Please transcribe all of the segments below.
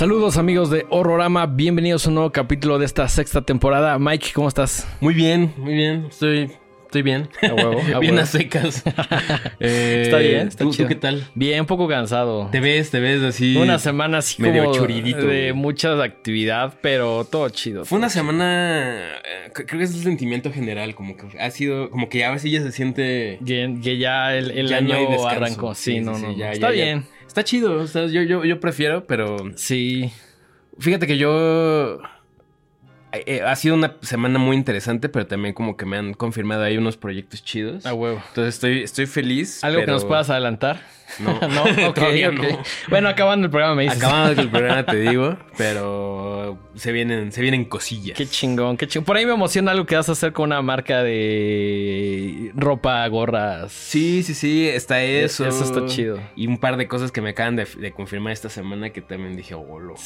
Saludos amigos de Horrorama, bienvenidos a un nuevo capítulo de esta sexta temporada. Mike, ¿cómo estás? Muy bien, muy bien. Estoy, estoy bien. A huevo, a bien huevo. a secas. Eh, Está bien, está ¿tú, chido. ¿Tú qué tal? Bien, un poco cansado. Te ves, te ves así. Una semana así medio como churidito, de mucha actividad, pero todo chido. Fue una semana. eh, Creo que es el sentimiento general. Como que ha sido. Como que a veces ya se siente. Que, que ya el, el ya año arrancó. Sí, no, no. no. ya, Está ya, ya. Está chido. o sea, yo, yo, yo prefiero, pero. Sí. Fíjate que yo. eh, ha sido una semana muy interesante, pero también como que me han confirmado ahí unos proyectos chidos. A huevo. Entonces estoy, estoy feliz. ¿Algo que nos puedas adelantar? No. no, ok, Todavía no. Bueno, acabando el programa me dices. Acabando el programa te digo, pero se vienen, se vienen cosillas. Qué chingón, qué chingón. Por ahí me emociona algo que vas a hacer con una marca de ropa, gorras. Sí, sí, sí, está eso. Eso está chido. Y un par de cosas que me acaban de, de confirmar esta semana que también dije, oh, lo-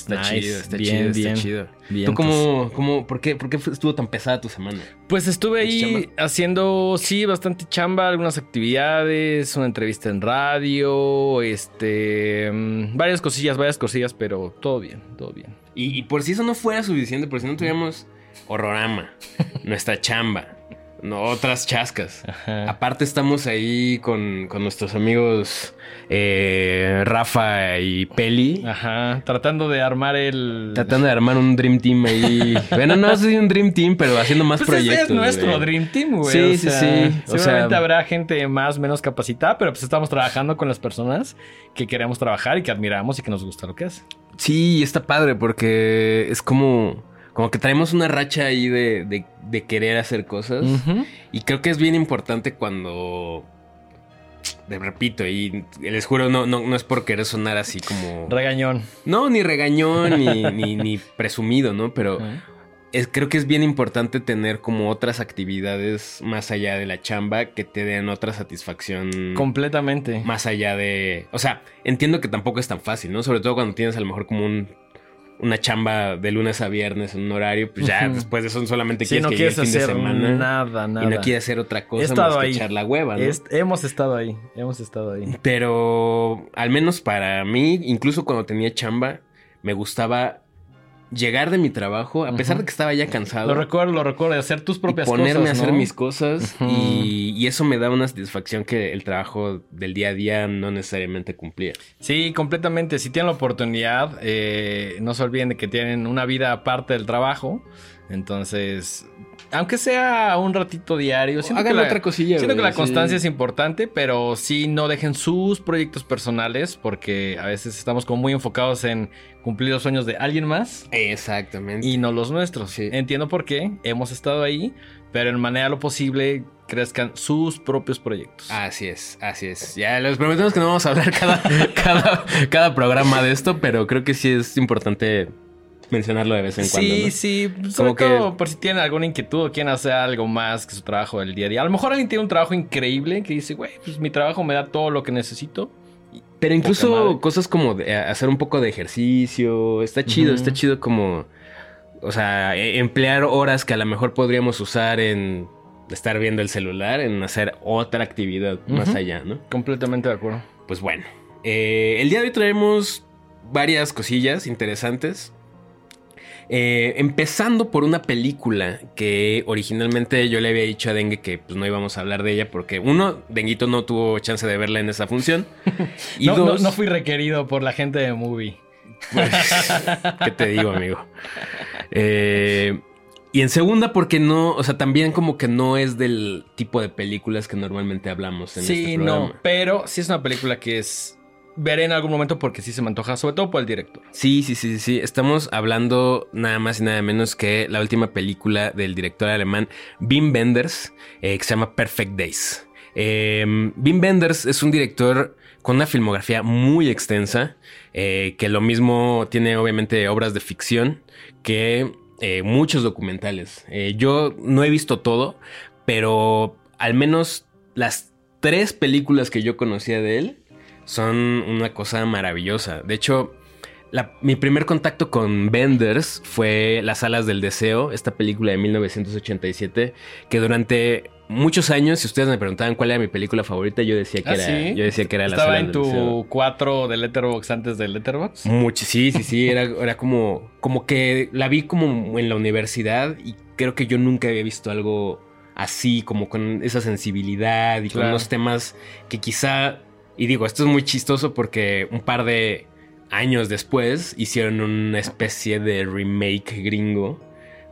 Está Nice. chido, está Bien, chido, bien. está chido. Bien, ¿Tú cómo, cómo, por qué, por qué estuvo tan pesada tu semana? Pues estuve ahí haciendo, sí, bastante chamba, algunas actividades, una entrevista en radio, este, mm, varias cosillas, varias cosillas, pero todo bien, todo bien. Y, y por si eso no fuera suficiente, por si no tuviéramos horrorama, nuestra chamba, no, otras chascas. Ajá. Aparte estamos ahí con, con nuestros amigos eh, Rafa y Peli. Ajá, tratando de armar el... Tratando de armar un Dream Team ahí. Bueno, no si un Dream Team, pero haciendo más Pues ese proyectos. es nuestro güey. Dream Team, güey. Sí, o sí, sea, sí. O Seguramente sea- habrá gente más, menos capacitada, pero pues estamos trabajando con las personas que queremos trabajar y que admiramos y que nos gusta lo que hacen. Sí, está padre porque es como, como que traemos una racha ahí de, de- de querer hacer cosas. Y creo que es bien importante cuando... Te repito, y les juro, no, no, no es por querer sonar así como... Regañón. No, ni regañón, ni, ni, ni presumido, ¿no? Pero es, creo que es bien importante tener como otras actividades más allá de la chamba que te den otra satisfacción. Completamente. más allá de. O sea, entiendo que tampoco es tan fácil, ¿no? Sobre todo cuando tienes a lo mejor como un. Una chamba de lunes a viernes en un horario, pues ya después de eso solamente Sí, quieres no que llegue el quieres fin de hacer semana nada, nada. y no quieres hacer otra cosa más que ahí. echar la hueva, ¿no? Hemos estado ahí, hemos estado ahí. Pero al menos para mí, incluso cuando tenía chamba, me gustaba llegar de mi trabajo, a pesar de que estaba ya cansado. Lo recuerdo, lo recuerdo, de hacer tus y propias ponerme cosas, a hacer ¿no? mis cosas y, y eso me da una satisfacción que el trabajo del día a día no necesariamente cumplía. Sí, completamente. Si tienen la oportunidad, eh, no se olviden de que tienen una vida aparte del trabajo. Entonces, aunque sea un ratito diario, siento que Hagan la, otra cosilla. siento que la constancia sí. es importante, pero sí no dejen sus proyectos personales porque a veces estamos como muy enfocados en cumplir los sueños de alguien más Exactamente. y no los nuestros. Sí. Entiendo por qué, hemos estado ahí, pero en manera lo posible crezcan sus propios proyectos. Así es, así es. Ya les prometemos que no vamos a hablar cada, cada, cada programa de esto, pero creo que sí es importante mencionarlo de vez en cuando. Sí, ¿no? sí, sobre Como que- todo por si tienen alguna inquietud o quieren hacer algo más que su trabajo del día a día. A lo mejor alguien tiene un trabajo increíble que dice, güey, pues mi trabajo me da todo lo que necesito. Pero incluso cosas como de, eh, hacer un poco de ejercicio, está chido, está chido como, o sea, e- emplear horas que a lo mejor podríamos usar en estar viendo el celular, en hacer otra actividad más allá, ¿no? Completamente de acuerdo. Pues bueno, eh, el día de hoy traemos varias cosillas interesantes. Eh, empezando por una película que originalmente yo le había dicho a Dengue que pues, no íbamos a hablar de ella porque uno, Denguito no tuvo chance de verla en esa función. Y no, no- dos, no fui requerido por la gente de Movie. pues, ¿qué te digo, amigo? Eh, y en segunda porque no, o sea, también como que no es del tipo de películas que normalmente hablamos en Sí, este no, programa. pero sí es una película que es... Veré en algún momento porque sí se me antoja, sobre todo por el director. Sí, sí, sí, sí, sí. Estamos hablando nada más y nada menos que la última película del director alemán Wim Wenders, eh, que se llama Perfect Days. Eh, Wim Wenders es un director con una filmografía muy extensa, eh, que lo mismo tiene obviamente obras de ficción que eh, muchos documentales. Yo no he visto todo, pero al menos las tres películas que yo conocía de él son una cosa maravillosa. De hecho, la- mi primer contacto con Benders fue Las Alas del Deseo, esta película de 1987, que durante muchos años, si ustedes me preguntaban cuál era mi película favorita, yo decía que ¿Ah, era, sí? yo decía que era la ¿Estaba sala en del deseo. tu 4 de Letterboxd antes de Letterboxd? Mucho, sí, sí, sí, era, era como, como que la vi como en la universidad y creo que yo nunca había visto algo así, como con esa sensibilidad y con unos temas que quizá, y digo, esto es muy chistoso porque un par de años después hicieron una especie de remake gringo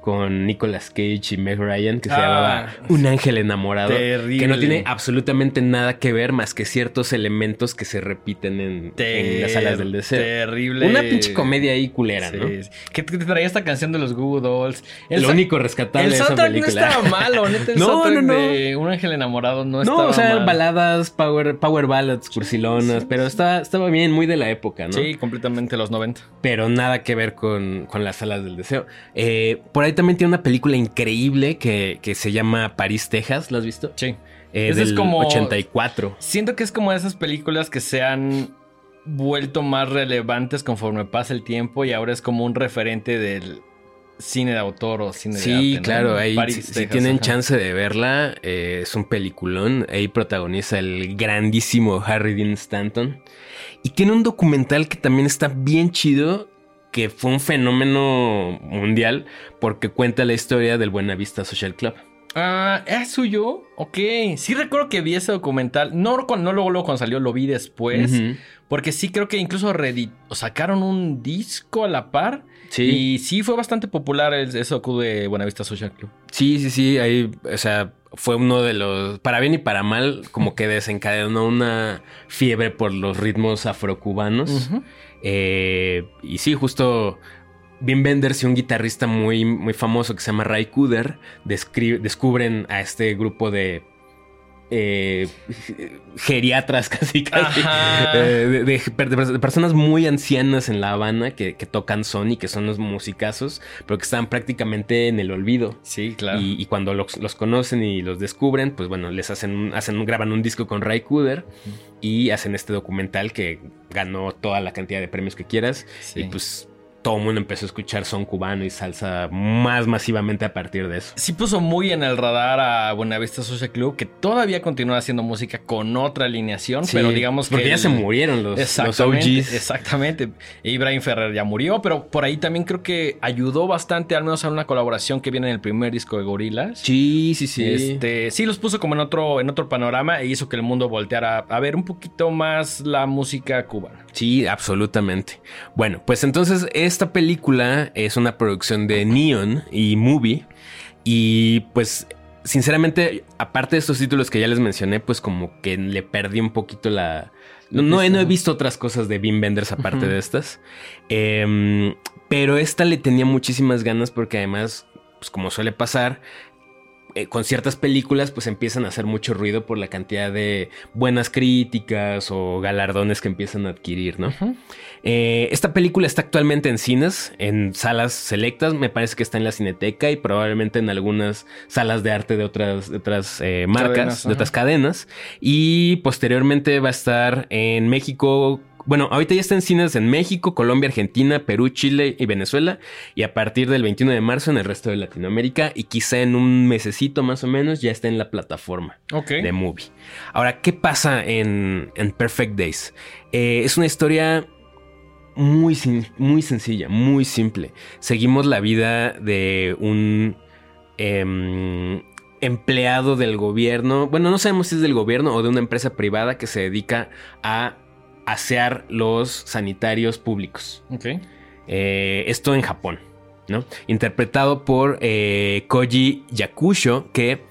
con Nicolas Cage y Meg Ryan que se Ah, llamaba Un ángel enamorado. terrible. Que no tiene absolutamente nada que ver más que ciertos elementos que se repiten en, en las salas del deseo. Terrible. Una pinche comedia ahí culera, Sí, ¿no? sí. ¿Qué te traía esta canción de los Google Dolls? Lo sa- único rescatable El de esa soundtrack no película. estaba malo, neta. El No, no, no. de Un ángel enamorado no, No, estaba o sea, mal. baladas, power, power ballads, cursilonas, sí, pero estaba, estaba bien, muy de la época, ¿no? Sí, completamente los 90. Pero nada que ver con, con las salas del deseo. Eh, por ahí también tiene una película increíble que, que se llama París, Texas, ¿la has visto? Sí. Eh, es como- 84. Siento que es como esas películas que se han vuelto más relevantes conforme pasa el tiempo y ahora es como un referente del cine de autor o cine de Sí, arte. ¿no? claro, ahí Paris, si, si Texas, tienen ajá. chance de verla, eh, es un peliculón. Ahí protagoniza el grandísimo Harry Dean Stanton. Y tiene un documental que también está bien chido, que fue un fenómeno mundial, porque cuenta la historia del Buenavista Social Club. Ah, ¿es suyo? Ok. Sí recuerdo que vi ese documental. No, luego, luego cuando salió, lo vi después. Porque sí creo que incluso sacaron un disco a la par. Sí. Y sí fue bastante popular el- ese docu de Buenavista Social Club. Sí, sí, sí, ahí, o sea, fue uno de los, para bien y para mal, como que desencadenó una fiebre por los ritmos afrocubanos. Ujú. Eh, y sí, justo Wim Wenders y un guitarrista muy, muy famoso que se llama Ray Cooder descubren a este grupo de eh, geriatras casi, casi eh, de, de- de personas muy ancianas en La Habana que, que tocan son y que son los musicazos, pero que están prácticamente en el olvido. Sí, claro. Y, y cuando los, los conocen y los descubren, pues bueno, les hacen, un- hacen graban un disco con Ray Cooder y hacen este documental que ganó toda la cantidad de premios que quieras. Sí. Y pues todo el mundo empezó a escuchar son cubano y salsa más masivamente a partir de eso. Sí puso muy en el radar a Buenavista Social Club, que todavía continúa haciendo música con otra alineación, pero digamos porque que... ya el- se murieron los, OGs. exactamente. Ibrahim Ferrer ya murió, pero por ahí también creo que ayudó bastante, al menos a una colaboración que viene en el primer disco de Gorilas. Sí, sí, sí. Este, sí, los puso como en otro, en otro panorama e hizo que el mundo volteara a ver un poquito más la música cubana. Sí, absolutamente. Bueno, pues entonces esta película es una producción de Neon y Movie. Y pues, sinceramente, aparte de estos títulos que ya les mencioné, pues como que le perdí un poquito la... No, no he- no he visto otras cosas de Bean Benders aparte de estas. Em, pero esta le tenía muchísimas ganas porque además, pues como suele pasar, eh, con ciertas películas pues empiezan a hacer mucho ruido por la cantidad de buenas críticas o galardones que empiezan a adquirir, ¿no? Eh, esta película está actualmente en cines, en salas selectas, me parece que está en la Cineteca y probablemente en algunas salas de arte de otras, de otras eh, marcas, Cadenas, de otras cadenas. Y posteriormente va a estar en México. Bueno, ahorita ya está en cines en México, Colombia, Argentina, Perú, Chile y Venezuela. Y a partir del 21 de marzo en el resto de Latinoamérica. Y quizá en un mesecito más o menos ya está en la plataforma de movie. Ahora, ¿qué pasa en, en Perfect Days? Eh, es una historia muy, muy sencilla, muy simple. Seguimos la vida de un em, empleado del gobierno. Bueno, no sabemos si es del gobierno o de una empresa privada que se dedica a asear los sanitarios públicos. Ok. Eh, esto en Japón, ¿no? Interpretado por eh, Koji Yakusho, que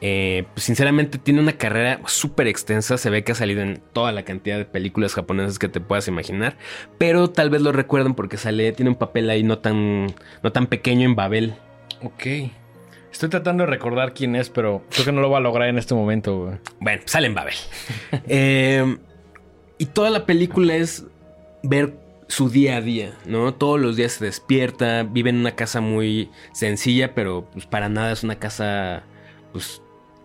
eh, pues, sinceramente tiene una carrera súper extensa. Se ve que ha salido en toda la cantidad de películas japonesas que te puedas imaginar. Pero tal vez lo recuerden porque sale, tiene un papel ahí no tan, no tan pequeño en Babel. Ok. Estoy tratando de recordar quién es, pero creo que no lo va a lograr en este momento. güey. Bueno, sale en Babel. Eh, y toda la película es ver su día a día, ¿no? Todos los días se despierta, vive en una casa muy sencilla, pero pues para nada es una casa, pues,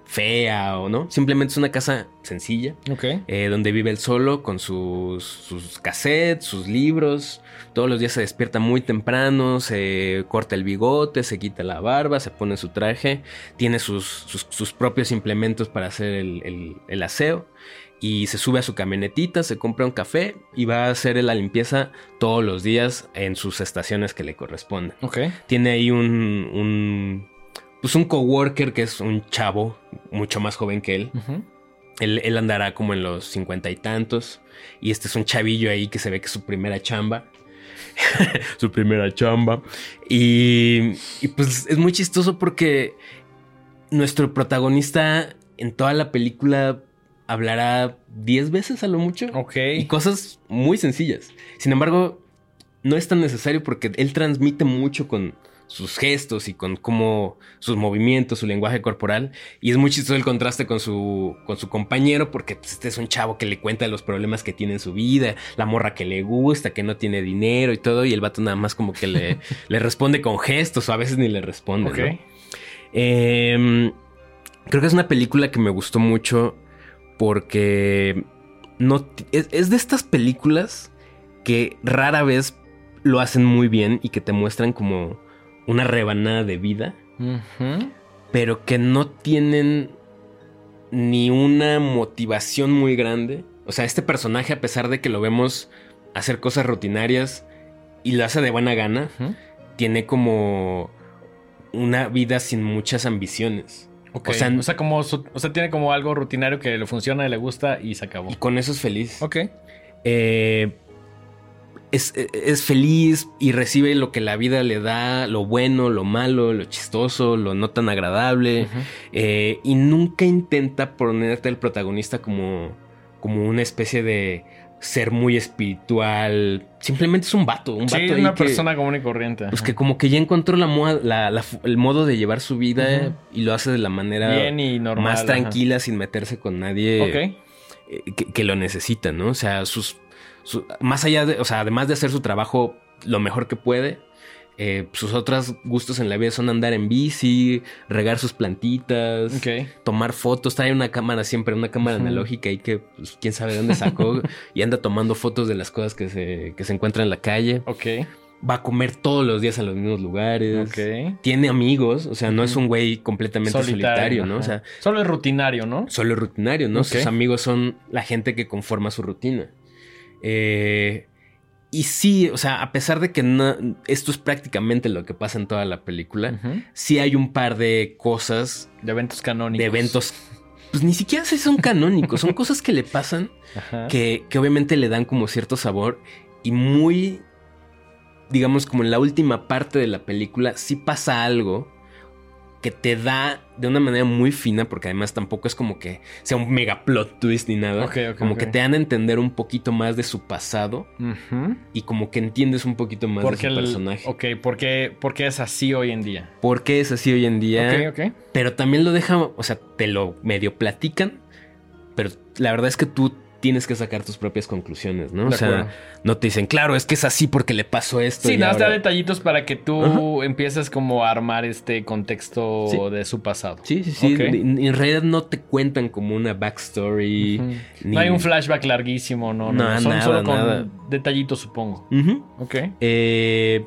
fea o no. Simplemente es una casa sencilla. Ok. eh, donde vive él solo con sus, sus cassettes, sus libros. Todos los días se despierta muy temprano, se corta el bigote, se quita la barba, se pone su traje, tiene sus, sus- sus propios implementos para hacer el, el- el aseo y se sube a su camionetita, se compra un café y va a hacer la limpieza todos los días en sus estaciones que le corresponden. Ok. Tiene ahí un, un pues un coworker que es un chavo mucho más joven que él. Él, él andará como en los cincuenta y tantos. Y este es un chavillo ahí que se ve que es su primera chamba. su primera chamba. Y, y pues es muy chistoso porque nuestro protagonista en toda la película hablará 10 veces a lo mucho. Ok. Y cosas muy sencillas. Sin embargo, no es tan necesario porque él transmite mucho con sus gestos y con cómo sus movimientos, su lenguaje corporal. Y es muy chistoso el contraste con su, con su compañero porque pues, este es un chavo que le cuenta los problemas que tiene en su vida, la morra que le gusta, que no tiene dinero y todo. Y el vato nada más como que le, le responde con gestos o a veces ni le responde. Ok. ¿no? Eh, creo que es una película que me gustó mucho porque no es, es de estas películas que rara vez lo hacen muy bien y que te muestran como una rebanada de vida, pero que no tienen ni una motivación muy grande. O sea, este personaje, a pesar de que lo vemos hacer cosas rutinarias y lo hace de buena gana, tiene como una vida sin muchas ambiciones. Ok. O O sea, sea, como su- o sea, tiene como algo rutinario que le funciona y le gusta y se acabó. Y con eso es feliz. Ok. Eh, es, es feliz y recibe lo que la vida le da, lo bueno, lo malo, lo chistoso, lo no tan agradable. Eh, y nunca intenta ponerte al protagonista como, como una especie de ser muy espiritual. Simplemente es un vato, un Sí, vato una que, persona común y corriente. pues que como que ya encontró la la- la- el modo de llevar su vida y lo hace de la manera Bien y normal. más ajá. tranquila sin meterse con nadie eh, que, que lo necesita, ¿no? O sea, sus, su- más allá de, o sea, además de hacer su trabajo lo mejor que puede, eh, sus otros gustos en la vida son andar en bici, regar sus plantitas, tomar fotos, trae una cámara siempre, una cámara analógica y que pues, quién sabe dónde sacó y anda tomando fotos de las cosas que se, que se encuentran en la calle. Ok. Va a comer todos los días en los mismos lugares. Tiene amigos, o sea, no es un güey completamente solitario, ¿no? O sea, Solo es rutinario, ¿no? solo rutinario, ¿no? Sus amigos son la gente que conforma su rutina. Eh, y sí, o sea, a pesar de que no- esto es prácticamente lo que pasa en toda la película, sí hay un par de cosas, De eventos canónicos. de eventos, pues ni siquiera son canónicos, son cosas que le pasan Ajá. que, que obviamente le dan como cierto sabor y muy, digamos, como en la última parte de la película, sí pasa algo que te da de una manera muy fina, porque además tampoco es como que sea un mega plot twist ni nada, Ok, ok, como que te dan a entender un poquito más de su pasado y como que entiendes un poquito más Porque de su el- personaje. Ok, porque, porque es así hoy en día. ¿Por qué es así hoy en día? Ok, ok. Pero también lo deja, o sea, te lo medio platican, pero la verdad es que tú tienes que sacar tus propias conclusiones, ¿no? De o sea, acuerdo. no te dicen, claro, es que es así porque le pasó esto. Sí, nada, más te da ahora-". detallitos para que tú empieces como a armar este contexto Sí. de su pasado. Sí, sí, sí. En, en realidad no te cuentan como una backstory. Ni- No hay un flashback larguísimo, no, no. No, no. Son nada, solo con nada. detallitos, supongo. Ujú. Ok. Eh,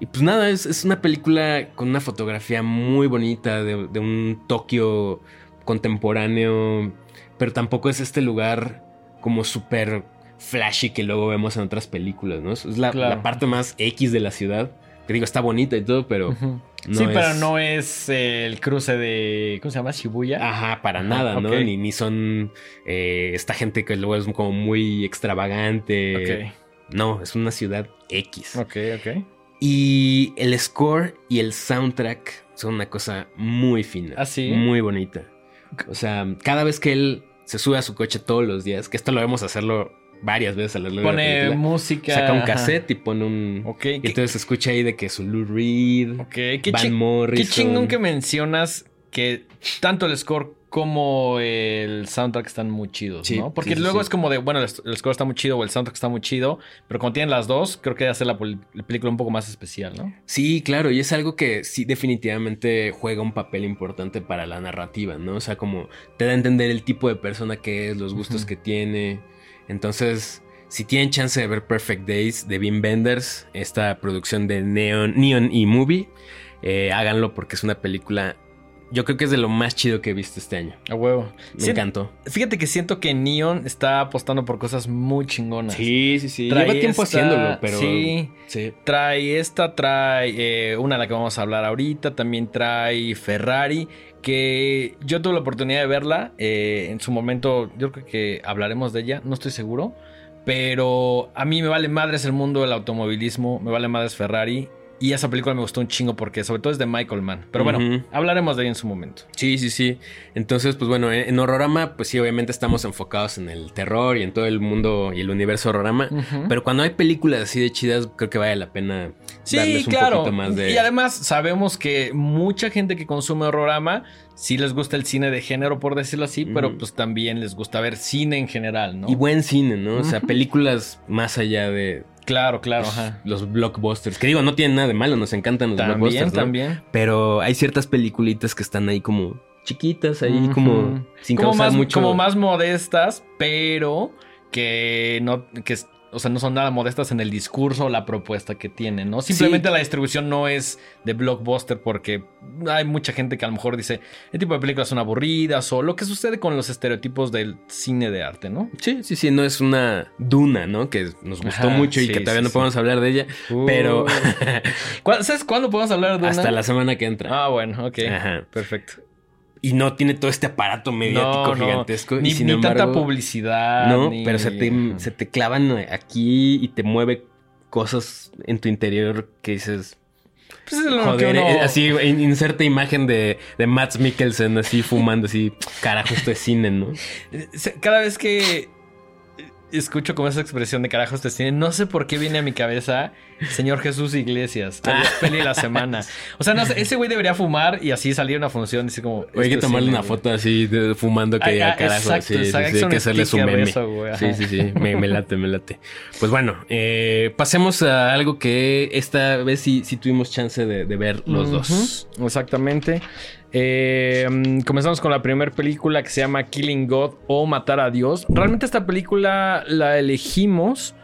y pues nada, es, es una película con una fotografía muy bonita de, de un Tokio contemporáneo, pero tampoco es este lugar como súper flashy que luego vemos en otras películas, ¿no? Es la, Claro. la parte más X de la ciudad. Que digo, está bonita y todo, pero no sí, pero es- no es eh, el cruce de. ¿Cómo se llama? Shibuya. Ajá, para nada, ¿no? Ni, ni son eh, esta gente que luego es como muy extravagante. No, es una ciudad X. Ok, ok. Y el score y el soundtrack son una cosa muy fina. ¿Ah, sí? Muy bonita. O sea, cada vez que él se sube a su coche todos los días, que esto lo vemos hacerlo varias veces a lo largo de la Pone película, música. saca un ajá. cassette y pone un... Ok. Y ¿Qué, entonces se escucha ahí de que su Lou Reed, ok, qué Van Morrison... Qué chingón que mencionas que tanto el score como el soundtrack están muy chidos, Sí, ¿no? Porque sí, luego sí. es como de, bueno, el, el score está muy chido o el soundtrack está muy chido, pero cuando tienen las dos, creo que hace la, película un poco más especial, ¿no? Sí, claro, y es algo que sí definitivamente juega un papel importante para la narrativa, ¿no? O sea, como te da a entender el tipo de persona que es, los gustos que tiene. Entonces, si tienen chance de ver Perfect Days de Wim Wenders, esta producción de Neon, Neon y Movie, eh, háganlo porque es una película, yo creo que es de lo más chido que he visto este año. A huevo. Me Sí, encantó. Fíjate que siento que Neon está apostando por cosas muy chingonas. Sí, sí, sí. Trae Lleva tiempo esta- haciéndolo, pero... Sí. Sí. Trae esta, trae eh, una de la que vamos a hablar ahorita, también trae Ferrari, que yo tuve la oportunidad de verla, eh, en su momento yo creo que hablaremos de ella, no estoy seguro, pero a mí me vale madres el mundo del automovilismo, me vale madres Ferrari, y esa película me gustó un chingo porque sobre todo es de Michael Mann, pero bueno, hablaremos de ella en su momento. Sí, sí, sí. Entonces, pues bueno, en Horrorama, pues sí, obviamente estamos enfocados en el terror y en todo el mundo y el universo Horrorama. Pero cuando hay películas así de chidas, creo que vale la pena Sí, darles un claro. poquito más de. Y además sabemos que mucha gente que consume horrorama sí les gusta el cine de género, por decirlo así, pero pues también les gusta ver cine en general, ¿no? Y buen cine, ¿no? O sea, películas más allá de claro, claro, ajá. los blockbusters. Que digo, no tienen nada de malo, nos encantan los También, blockbusters. ¿no? también. Pero hay ciertas peliculitas que están ahí como chiquitas, ahí como sin como causar más, mucho. como más modestas, pero que no, que, o sea, no son nada modestas en el discurso o la propuesta que tienen, ¿no? Simplemente la distribución no es de blockbuster porque hay mucha gente que a lo mejor dice, el tipo de películas son aburridas o lo que sucede con los estereotipos del cine de arte, ¿no? Sí, sí, sí, no es una duna, ¿no? Que nos gustó Ajá, mucho y que todavía sí, no podemos hablar de ella. Pero- ¿Cuál- ¿Sabes cuándo podemos hablar de una? Hasta la semana que entra. Ah, bueno, ok. Ajá. Perfecto. Y no tiene todo este aparato mediático No, no. gigantesco. Ni, y sin ni embargo, tanta publicidad. No, ni- pero se te, se te clavan aquí y te mueve cosas en tu interior que dices, Pues es lo joder, uno- eh, así in- inserta imagen de, de Matt Mikkelsen así fumando, así, carajo, esto es cine, ¿no? Cada vez que escucho como esa expresión de carajos de cine, no sé por qué viene a mi cabeza Señor Jesús Iglesias, la peli de la semana. O sea, no sé, ese güey debería fumar y así salir una función, así como... Hay que esto es tomarle una güey. foto así de, fumando que Ah, diga ah, carajo. exacto, sí, sí, exacto, sí, hay que hay que hacerle su meme. eso, güey, sí, sí, sí, me, me late, me late. Pues bueno, eh, pasemos a algo que esta vez sí, sí tuvimos chance de, de ver los dos. Exactamente. Eh, mm, comenzamos con la primera película que se llama Killing God o Matar a Dios. Realmente esta película la elegimos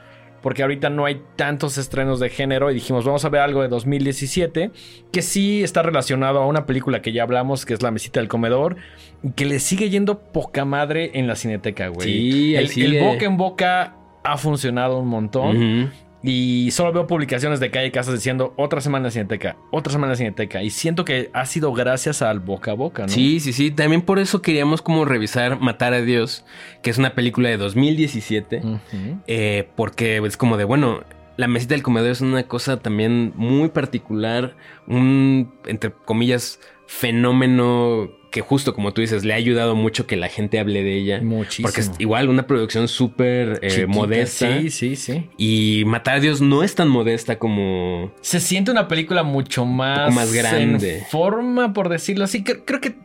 porque ahorita no hay tantos estrenos de género y dijimos vamos a ver algo de 2017 que sí está relacionado a una película que ya hablamos que es La Mesita del Comedor y que le sigue yendo poca madre en la cineteca, güey. Sí, el, boca en boca ha funcionado un montón. Ujú. Y solo veo publicaciones de calle casas diciendo otra semana Cineteca, otra semana Cineteca. Y siento que ha sido gracias al boca a boca, ¿no? Sí, sí, sí. También por eso queríamos como revisar Matar a Dios, que es una película de 2017. Ujú. Eh, porque es como de, bueno, la mesita del comedor es una cosa también muy particular, un, entre comillas, fenómeno que justo como tú dices, le ha ayudado mucho que la gente hable de ella. Muchísimo. Porque es igual una producción súper eh, modesta. Sí, sí, sí. Y Matar a Dios no es tan modesta como... Se siente una película mucho más, más grande. En forma, por decirlo así. Cre- Creo que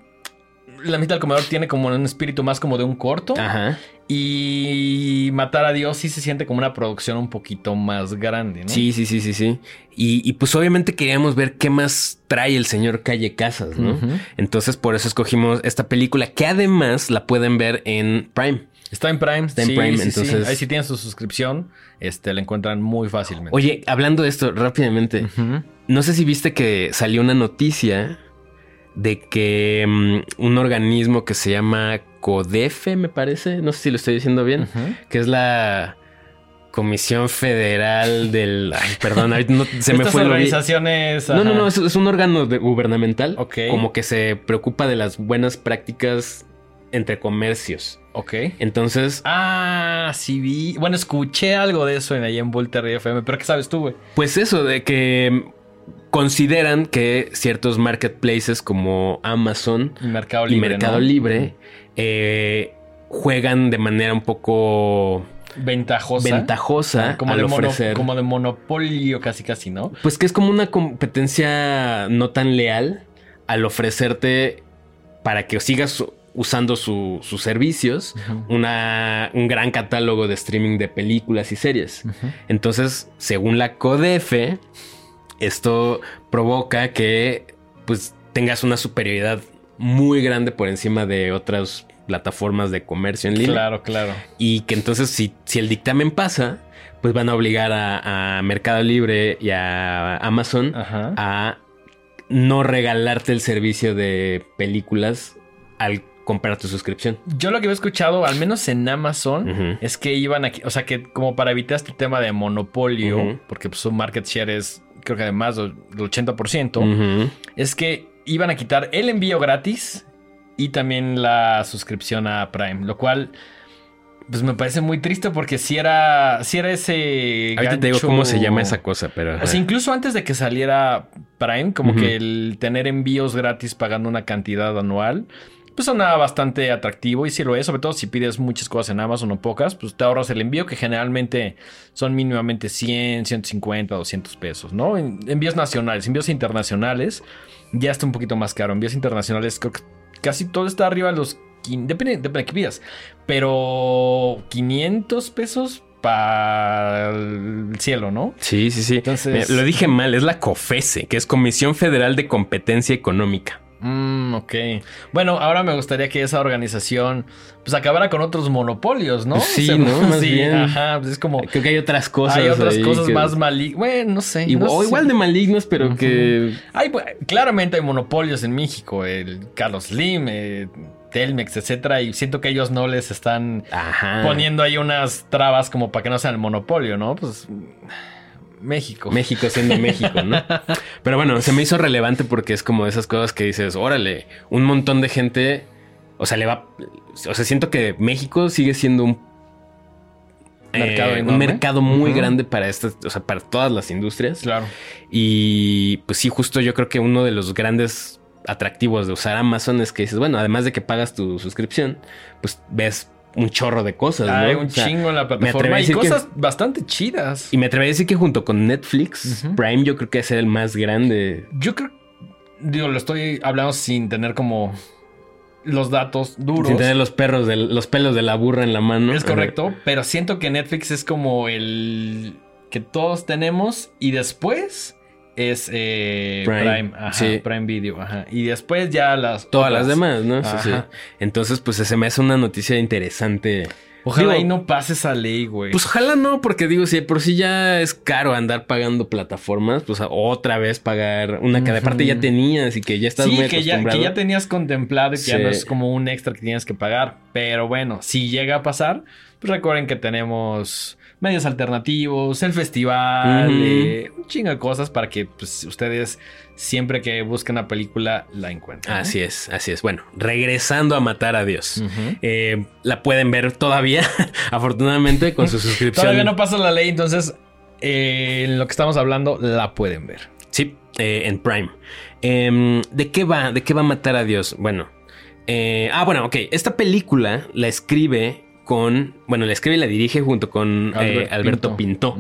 La mitad del comedor tiene como un espíritu más como de un corto. Ajá. Y Matar a Dios sí se siente como una producción un poquito más grande, ¿no? Sí, sí, sí, sí, sí. Y, y, pues obviamente queríamos ver qué más trae el señor Calle Casas, ¿no? Entonces por eso escogimos esta película que además la pueden ver en Prime. Está en Prime. Está en sí, Prime, sí, sí. entonces- Ahí sí tienen su suscripción. Este, la encuentran muy fácilmente. Oye, hablando de esto rápidamente, no sé si viste que salió una noticia de que mm, un organismo que se llama CODEFE, me parece, no sé si lo estoy diciendo bien, que es la Comisión Federal del... Ay, perdón, ahorita no- se me fue lo organizaciones. No, no, no, es, es un órgano de- gubernamental. Ok. Como que se preocupa de las buenas prácticas entre comercios. Ok. Entonces, Ah, sí vi. Bueno, escuché algo de eso en ahí en Volterra FM, pero ¿qué sabes tú, güey? pues eso de que consideran que ciertos marketplaces como Amazon Y Mercado y Libre. Mercado ¿no? Libre eh, juegan de manera un poco Ventajosa. ventajosa como, al de mono- ofrecer. como de monopolio, casi, casi, ¿no? Pues que es como una competencia no tan leal al ofrecerte para que sigas usando su- sus servicios una, un gran catálogo de streaming de películas y series. Entonces, según la CODEF, esto provoca que pues tengas una superioridad muy grande por encima de otras plataformas de comercio en línea. Claro, claro. Y que entonces si, si el dictamen pasa, pues van a obligar a, a Mercado Libre y a Amazon Ajá. a no regalarte el servicio de películas al comprar tu suscripción. Yo lo que había escuchado, al menos en Amazon, es que iban a... O sea, que como para evitar este tema de monopolio, porque pues, su market share es, creo que además del 80%, Ujú. es que iban a quitar el envío gratis y también la suscripción a Prime, lo cual... Pues me parece muy triste porque si era, si era ese. Ahorita te digo cómo se llama esa cosa, pero... O sea, incluso antes de que saliera Prime, como que el tener envíos gratis pagando una cantidad anual, pues sonaba bastante atractivo y si lo es, sobre todo si pides muchas cosas en Amazon o pocas, pues te ahorras el envío que generalmente son mínimamente 100, 150, 200 pesos, ¿no? En- Envíos nacionales, envíos internacionales, ya está un poquito más caro. Envíos internacionales, creo que casi todo está arriba de los... Depende, depende de qué pidas. Pero 500 pesos para el cielo, ¿no? Sí, sí, sí. Entonces- Mira, lo dije mal, es la COFESE, que es Comisión Federal de Competencia Económica. Mm, ok. Bueno, ahora me gustaría que esa organización pues acabara con otros monopolios, ¿no? Sí. Más sí, bien. ajá, pues es como Creo que hay otras cosas. hay otras cosas que- más malignas. Bueno, no sé. Igual, no o sé. igual de malignos, pero que... Hay, pues, claramente hay monopolios en México, el Carlos Slim, eh, Telmex, etcétera, y siento que ellos no les están Ajá. poniendo ahí unas trabas como para que no sean el monopolio, ¿no? Pues México. México siendo México, ¿no? Pero bueno, se me hizo relevante porque es como de esas cosas que dices, órale, un montón de gente, o sea, le va, o sea, siento que México sigue siendo un Mercado eh, un enorme. mercado muy grande para estas, o sea, para todas las industrias. Claro. Y pues sí, justo yo creo que uno de los grandes atractivos de usar Amazon es que dices, bueno, además de que pagas tu suscripción, pues ves un chorro de cosas, ¿no? Hay un O sea, chingo en la plataforma y que- cosas bastante chidas. Y me atrevería a decir que junto con Netflix. Prime yo creo que es el más grande. Yo creo, digo, lo estoy hablando sin tener como los datos duros. Sin tener los perros de, los pelos de la burra en la mano. Es correcto, pero siento que Netflix es como el que todos tenemos y después es eh, Prime, Prime, ajá, sí. Prime Video, ajá. Y después ya las Todas otras. las demás, ¿no? Sí, sí. Entonces, pues se me hace una noticia interesante. Ojalá Digo, y no pase esa ley, güey. Pues ojalá no, porque digo, si por sí ya es caro andar pagando plataformas, pues otra vez pagar una que de parte ya tenías y que ya estás sí, muy que ya, que ya tenías contemplado y que ya no es como un extra que tienes que pagar. Pero bueno, si llega a pasar, pues recuerden que tenemos medios alternativos, el festival, eh, un chingo de cosas para que pues, ustedes siempre que busquen una película la encuentren. Así es, así es. Bueno, regresando a matar a Dios. Eh, la pueden ver todavía, afortunadamente, con su suscripción. Todavía no pasa la ley, entonces eh, en lo que estamos hablando la pueden ver. Sí, en Prime. Em, ¿De qué va? ¿De qué va a matar a Dios? Bueno. ah, bueno, ok. Esta película la escribe con. Bueno, la escribe y la dirige junto con eh, Albert Alberto Pinto.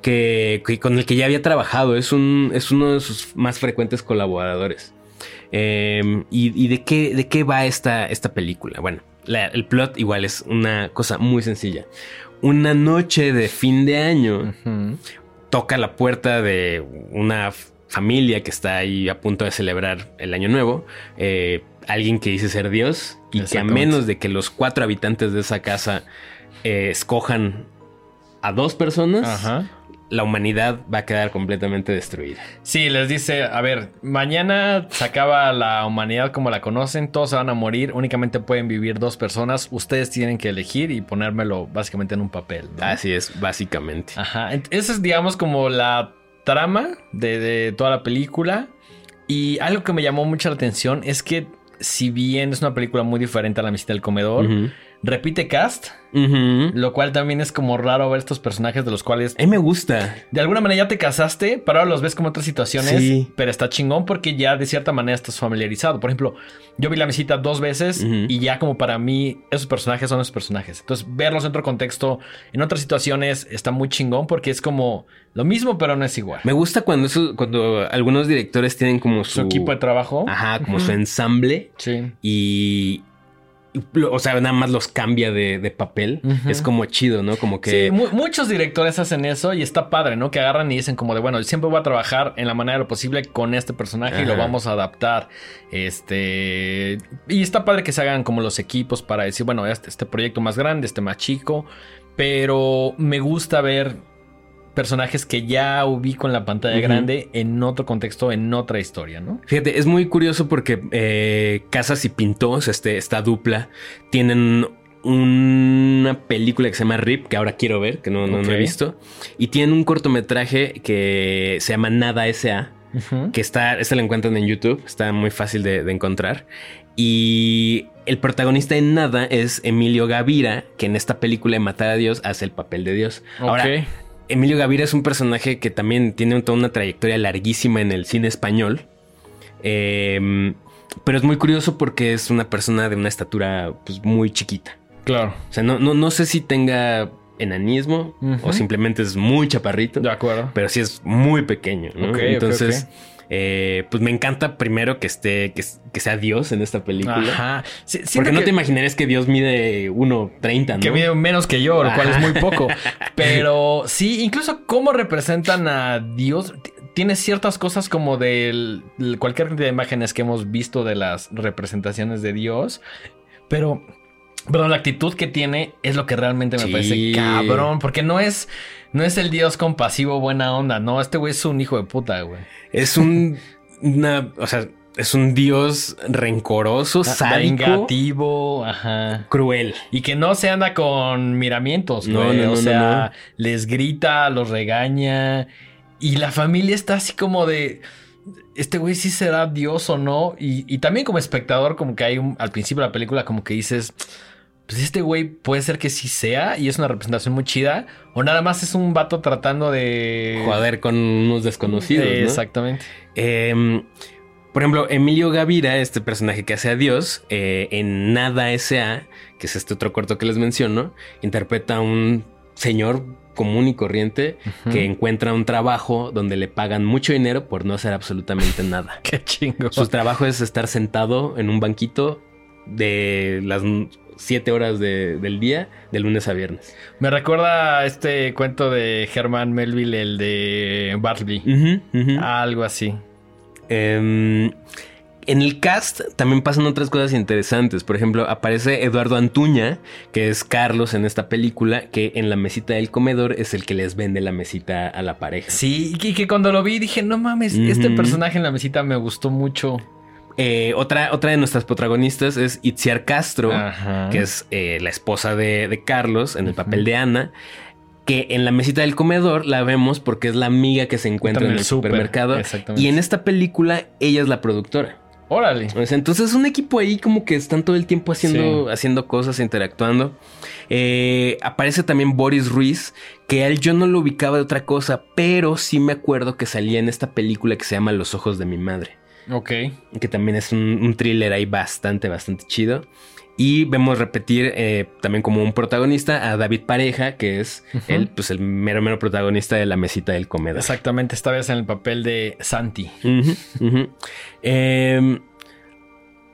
Que, que con el que ya había trabajado. Es, un, es uno de sus más frecuentes colaboradores. Eh, y y de, qué, de qué va esta, esta película? Bueno, la- el plot igual es una cosa muy sencilla. Una noche de fin de año toca la puerta de una familia que está ahí a punto de celebrar el año nuevo. eh, alguien que dice ser Dios y que a menos de que los cuatro habitantes de esa casa eh, escojan a dos personas, Ajá. la humanidad va a quedar completamente destruida. Sí, les dice, a ver, mañana se acaba la humanidad como la conocen, todos se van a morir, únicamente pueden vivir dos personas, ustedes tienen que elegir y ponérmelo básicamente en un papel. ¿no? Así es, básicamente. Ajá, esa es digamos como la trama de, de toda la película y algo que me llamó mucho la atención es que si bien es una película muy diferente a La Visita del Comedor. Repite cast, lo cual también es como raro ver estos personajes de los cuales A mí me gusta. de alguna manera ya te casaste, pero ahora los ves como otras situaciones. Sí. Pero está chingón porque ya de cierta manera estás familiarizado. Por ejemplo, yo vi la visita dos veces y ya como para mí esos personajes son esos personajes. Entonces, verlos en otro contexto, en otras situaciones, está muy chingón porque es como lo mismo, pero no es igual. Me gusta cuando eso, cuando algunos directores tienen como su, Su equipo de trabajo. Ajá, como su ensamble Sí. y, o sea, nada más los cambia de, papel. Es como chido, ¿no? Como que. Sí, muchos directores hacen eso y está padre, ¿no? Que agarran y dicen, como de, bueno, siempre voy a trabajar en la manera de lo posible con este personaje y lo vamos a adaptar. Este. Y está padre que se hagan como los equipos para decir, bueno, este, este proyecto más grande, este más chico. Pero me gusta ver personajes que ya ubico en la pantalla grande en otro contexto, en otra historia, ¿no? Fíjate, es muy curioso porque eh, Casas y Pintos, este, esta dupla, tienen una película que se llama Rip, que ahora quiero ver, que no, he visto, y tienen un cortometraje que se llama Nada S.A., que está, este lo encuentran en YouTube, está muy fácil de, encontrar. Y el protagonista en Nada es Emilio Gavira, que en esta película de Matar a Dios hace el papel de Dios. Ahora, Emilio Gavira es un personaje que también tiene toda una trayectoria larguísima en el cine español. Em, pero es muy curioso porque es una persona de una estatura pues, muy chiquita. Claro. O sea, no, no, sé si tenga enanismo o simplemente es muy chaparrito. De acuerdo. Pero sí es muy pequeño, ¿no? Entonces, eh, pues me encanta primero que esté, que, sea Dios en esta película. Ajá. Porque no te imaginarías que Dios mide 1.30, ¿no? Que mide menos que yo, lo cual es muy poco. Pero sí, incluso cómo representan a Dios. Tiene ciertas cosas como de cualquier cantidad de imágenes que hemos visto de las representaciones de Dios. Pero pero la actitud que tiene es lo que realmente me parece cabrón. Porque no es, no es el dios compasivo, buena onda. No, este güey es un hijo de puta, güey. Es un. o sea, es un dios rencoroso, sádico. Vengativo, ajá. Cruel. Y que no se anda con miramientos, güey. No, no, o sea, les grita, los regaña. Y la familia está así como de este güey sí será Dios o no. Y, y, también como espectador, como que hay un, al principio de la película, como que dices, pues este güey puede ser que sí sea y es una representación muy chida. O nada más es un vato tratando de... Joder con unos desconocidos. Exactamente. Em, por ejemplo, Emilio Gavira, este personaje que hace a Dios, eh, en Nada S.A., que es este otro corto que les menciono, interpreta a un señor común y corriente que encuentra un trabajo donde le pagan mucho dinero por no hacer absolutamente nada. Qué chingo. Su trabajo es estar sentado en un banquito de las siete horas del día, de lunes a viernes. Me recuerda este cuento de Germán Melville, el de Bartleby. Algo así. Em, en el cast también pasan otras cosas interesantes. Por ejemplo, aparece Eduardo Antuña, que es Carlos en esta película, que en la mesita del comedor es el que les vende la mesita a la pareja. Sí, y que cuando lo vi dije, no mames, este personaje en la mesita me gustó mucho. Eh, otra, otra de nuestras protagonistas es Itziar Castro, que es eh, la esposa de, Carlos en el papel de Ana. Que en la mesita del comedor la vemos porque es la amiga que se encuentra en, el, supermercado. Y en esta película ella es la productora. Órale. entonces es un equipo ahí como que están todo el tiempo haciendo, haciendo cosas, interactuando. Eh, aparece también Boris Ruiz, que a él yo no lo ubicaba de otra cosa, pero sí me acuerdo que salía en esta película que se llama Los ojos de mi madre. Ok. Que también es un, thriller ahí bastante, bastante chido. Y vemos repetir eh, también como un protagonista a David Pareja, que es el, pues el mero mero protagonista de la mesita del comedor. Exactamente, esta vez en el papel de Santi. Em,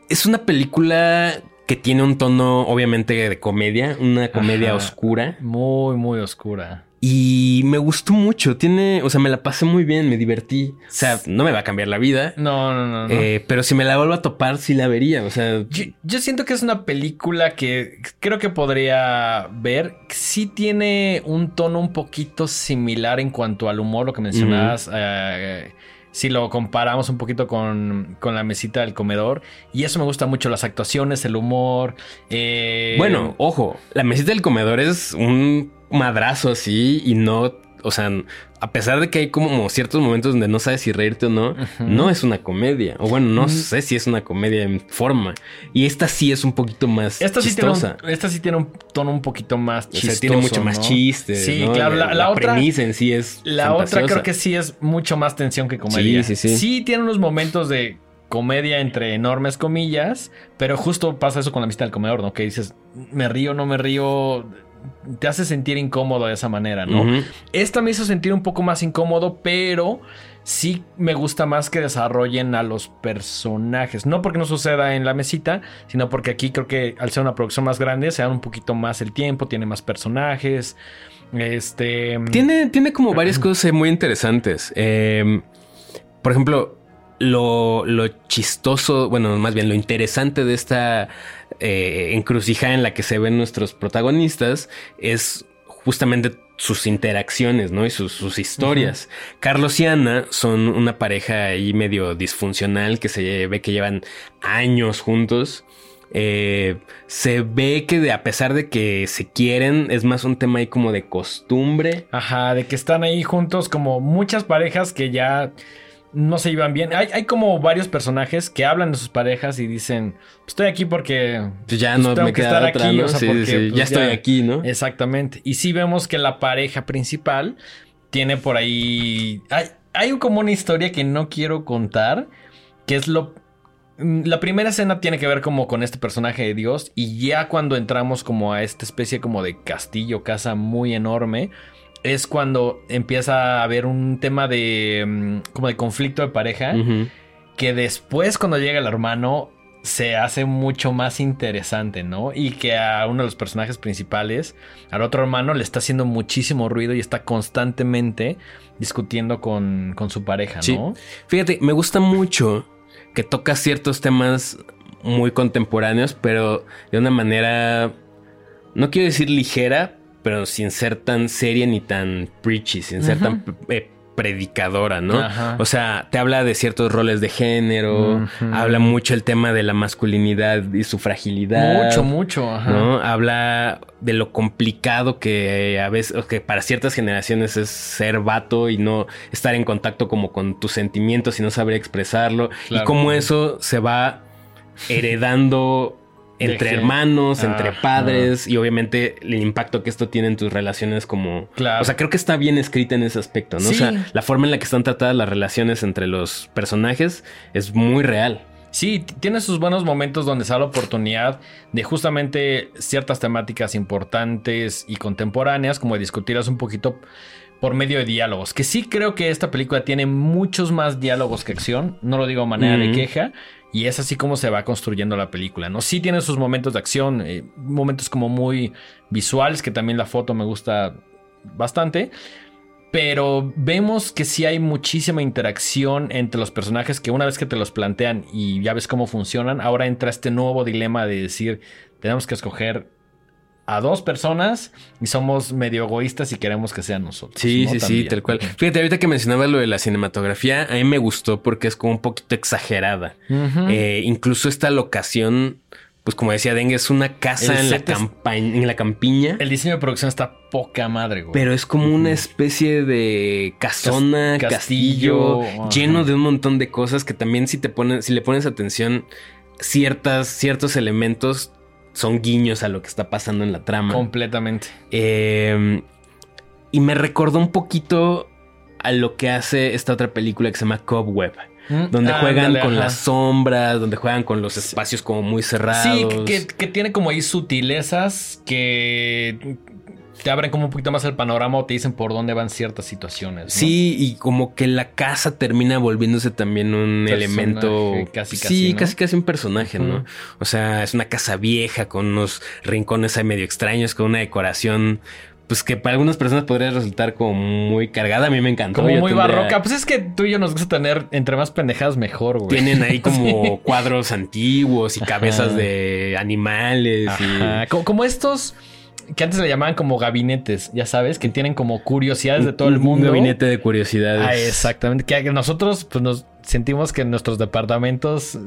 es una película que tiene un tono obviamente de comedia, una comedia oscura. Muy, muy oscura. Y me gustó mucho. Tiene, o sea, me la pasé muy bien, me divertí. O sea, no me va a cambiar la vida. No, no, no. Eh, pero si me la vuelvo a topar, sí la vería. O sea, yo, siento que es una película que creo que podría ver. Sí tiene un tono un poquito similar en cuanto al humor, lo que mencionabas. Eh, si lo comparamos un poquito con, con, la mesita del comedor. Y eso me gusta mucho, las actuaciones, el humor. Eh, bueno, ojo, la mesita del comedor es un madrazo así y no, o sea, a pesar de que hay como ciertos momentos donde no sabes si reírte o no, no es una comedia. O bueno, no sé si es una comedia en forma. Y esta sí es un poquito más esta sí Tiene un, esta sí tiene un tono un poquito más chistoso. tiene mucho más chiste. Sí, claro. La, otra. premisa en sí es. La otra creo que sí es mucho más tensión que comedia. Sí, sí, sí. Sí tiene unos momentos de comedia entre enormes comillas, pero justo pasa eso con la vista del comedor, ¿no? Que dices, me río, no me río, te hace sentir incómodo de esa manera, ¿no? Esta me hizo sentir un poco más incómodo, pero sí me gusta más que desarrollen a los personajes. No porque no suceda en la mesita, sino porque aquí creo que al ser una producción más grande se dan un poquito más el tiempo, tiene más personajes. Este. Tiene, tiene como varias cosas muy interesantes. Em, por ejemplo, lo, chistoso, bueno, más bien lo interesante de esta eh, encrucijada en la que se ven nuestros protagonistas es justamente sus interacciones, ¿no? Y sus, historias. Carlos y Ana son una pareja ahí medio disfuncional que se ve que llevan años juntos. Eh, se ve que a pesar de que se quieren, es más un tema ahí como de costumbre. Ajá, de que están ahí juntos como muchas parejas que ya no se llevan bien. Hay, como varios personajes que hablan de sus parejas y dicen, estoy aquí porque pues ya no me queda otra, aquí, pues, ya estoy aquí, ¿no? Exactamente. Y sí vemos que la pareja principal tiene por ahí hay, hay como una historia que no quiero contar, que es lo mm, la primera escena tiene que ver como con este personaje de Dios y ya cuando entramos como a esta especie como de castillo, casa muy enorme, es cuando empieza a haber un tema de mm, como de conflicto de pareja que después cuando llega el hermano se hace mucho más interesante, ¿no? Y que a uno de los personajes principales, al otro hermano, le está haciendo muchísimo ruido y está constantemente discutiendo con, con su pareja, ¿no? Fíjate, me gusta mucho que toca ciertos temas muy contemporáneos, pero de una manera, no quiero decir ligera, pero sin ser tan seria ni tan preachy, sin ser tan eh, predicadora, ¿no? O sea, te habla de ciertos roles de género, habla mucho el tema de la masculinidad y su fragilidad. Mucho, mucho, ¿no? Habla de lo complicado que a veces, que para ciertas generaciones es ser vato y no estar en contacto como con tus sentimientos y no saber expresarlo. Y cómo eso se va heredando entre hermanos, entre padres y obviamente el impacto que esto tiene en tus relaciones como... Claro. O sea, creo que está bien escrita en ese aspecto, ¿no? O sea, la forma en la que están tratadas las relaciones entre los personajes es muy real. Sí, tiene sus buenos momentos donde se da la oportunidad de justamente ciertas temáticas importantes y contemporáneas, como de discutirlas un poquito por medio de diálogos. Que sí creo que esta película tiene muchos más diálogos que acción. No lo digo a manera de queja. Y es así como se va construyendo la película, ¿no? Sí tiene sus momentos de acción, eh, momentos como muy visuales, que también la foto me gusta bastante. Pero vemos que sí hay muchísima interacción entre los personajes que una vez que te los plantean y ya ves cómo funcionan, ahora entra este nuevo dilema de decir, tenemos que escoger a dos personas y somos medio egoístas y queremos que sean nosotros. Sí, sí, sí, tal cual. Fíjate, ahorita que mencionabas lo de la cinematografía, a mí me gustó porque es como un poquito exagerada. Eh, incluso esta locación, pues como decía Dengue, es una casa en la, en la campiña. El diseño de producción está poca madre, güey. Pero es como una especie de casona, castillo, lleno de un montón de cosas que también si te pones, si le pones atención, ciertas, ciertos elementos son guiños a lo que está pasando en la trama. Completamente. Em, y me recordó un poquito a lo que hace esta otra película que se llama Cobweb. Mm, donde juegan con las sombras, donde juegan con los espacios como muy cerrados. Sí, que, tiene como ahí sutilezas que te abren como un poquito más el panorama o te dicen por dónde van ciertas situaciones. Sí, y como que la casa termina volviéndose también un elemento. Casi, casi, sí, casi casi un personaje, ¿no? O sea, es una casa vieja con unos rincones ahí medio extraños, con una decoración. Pues que para algunas personas podría resultar como muy cargada. A mí me encantó. Como muy barroca. Pues es que tú y yo nos gusta tener entre más pendejadas mejor, güey. Tienen ahí como cuadros antiguos y cabezas de animales. Y... como estos que antes le llamaban como gabinetes, ya sabes, que tienen como curiosidades de todo el mundo. Un gabinete de curiosidades. Ah, exactamente. Que nosotros pues nos sentimos que en nuestros departamentos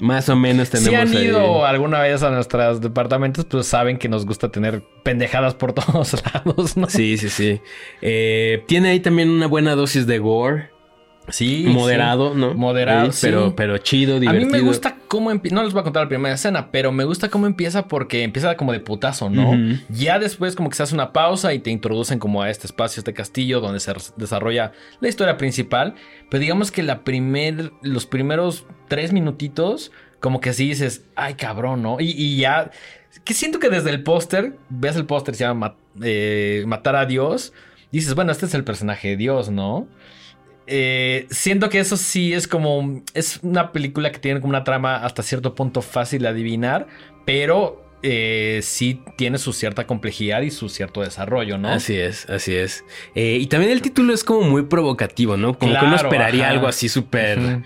más o menos tenemos. Si han ido alguna vez a nuestros departamentos, pues saben que nos gusta tener pendejadas por todos lados, ¿no? Sí, sí, sí. Eh, tiene ahí también una buena dosis de gore. Sí. Moderado, ¿no? Moderado. Pero, pero chido, divertido. A mí me gusta cómo empieza. No les voy a contar la primera escena, pero me gusta cómo empieza porque empieza como de putazo, ¿no? Ya después, como que se hace una pausa y te introducen como a este espacio, este castillo, donde se desarrolla la historia principal. Pero digamos que la primer, los primeros tres minutitos, como que así dices, ay, cabrón, ¿no? Y, ya. Que siento que desde el póster, ves el póster, se llama eh, Matar a Dios. Dices, bueno, este es el personaje de Dios, ¿no? Eh, siento que eso sí es como. Es una película que tiene como una trama hasta cierto punto fácil de adivinar, pero eh, sí tiene su cierta complejidad y su cierto desarrollo, ¿no? Así es, así es. Eh, y también el título es como muy provocativo, ¿no? Como que uno esperaría ajá. algo así súper.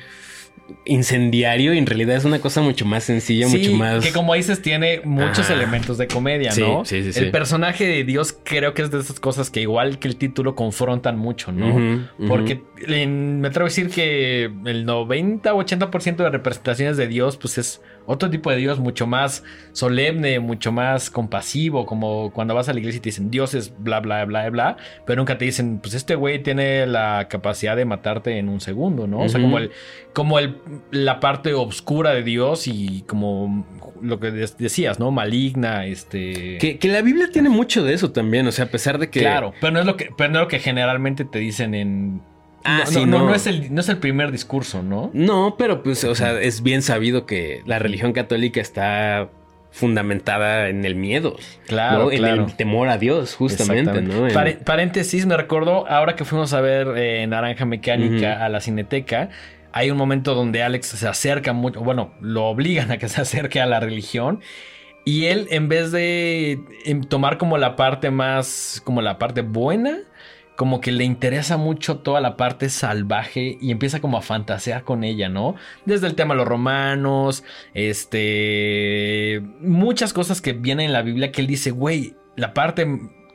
Incendiario y en realidad es una cosa mucho más sencilla, Sí, mucho más... que como dices tiene muchos elementos de comedia, Sí, ¿no? sí, sí, sí. El personaje de Dios creo que es de esas cosas que igual que el título confrontan mucho, ¿no? Porque en- me atrevo a decir que el 90 o 80% de representaciones de Dios, pues es otro tipo de Dios mucho más solemne, mucho más compasivo, como cuando vas a la iglesia y te dicen Dios es bla, bla, bla, bla, pero nunca te dicen, pues este güey tiene la capacidad de matarte en un segundo, ¿no? O sea, como el, como el, la parte oscura de Dios y como lo que decías, ¿no? Maligna, este... Que, que la Biblia tiene mucho de eso también, o sea, a pesar de que... Claro, pero no es lo que, pero no es lo que generalmente te dicen en. Ah, no, sí, no, no, es el, no es el primer discurso, ¿no? No, pero pues, o sea, es bien sabido que la religión católica está fundamentada en el miedo, Claro, ¿no? claro. En el temor a Dios, justamente. ¿no? En- paréntesis, me recordó ahora que fuimos a ver eh, Naranja Mecánica a la Cineteca. Hay un momento donde Alex se acerca mucho, bueno, lo obligan a que se acerque a la religión. Y él, en vez de em, tomar como la parte más, como la parte buena, como que le interesa mucho toda la parte salvaje y empieza como a fantasear con ella, ¿no? Desde el tema de los romanos, este, muchas cosas que vienen en la Biblia que él dice, güey, la parte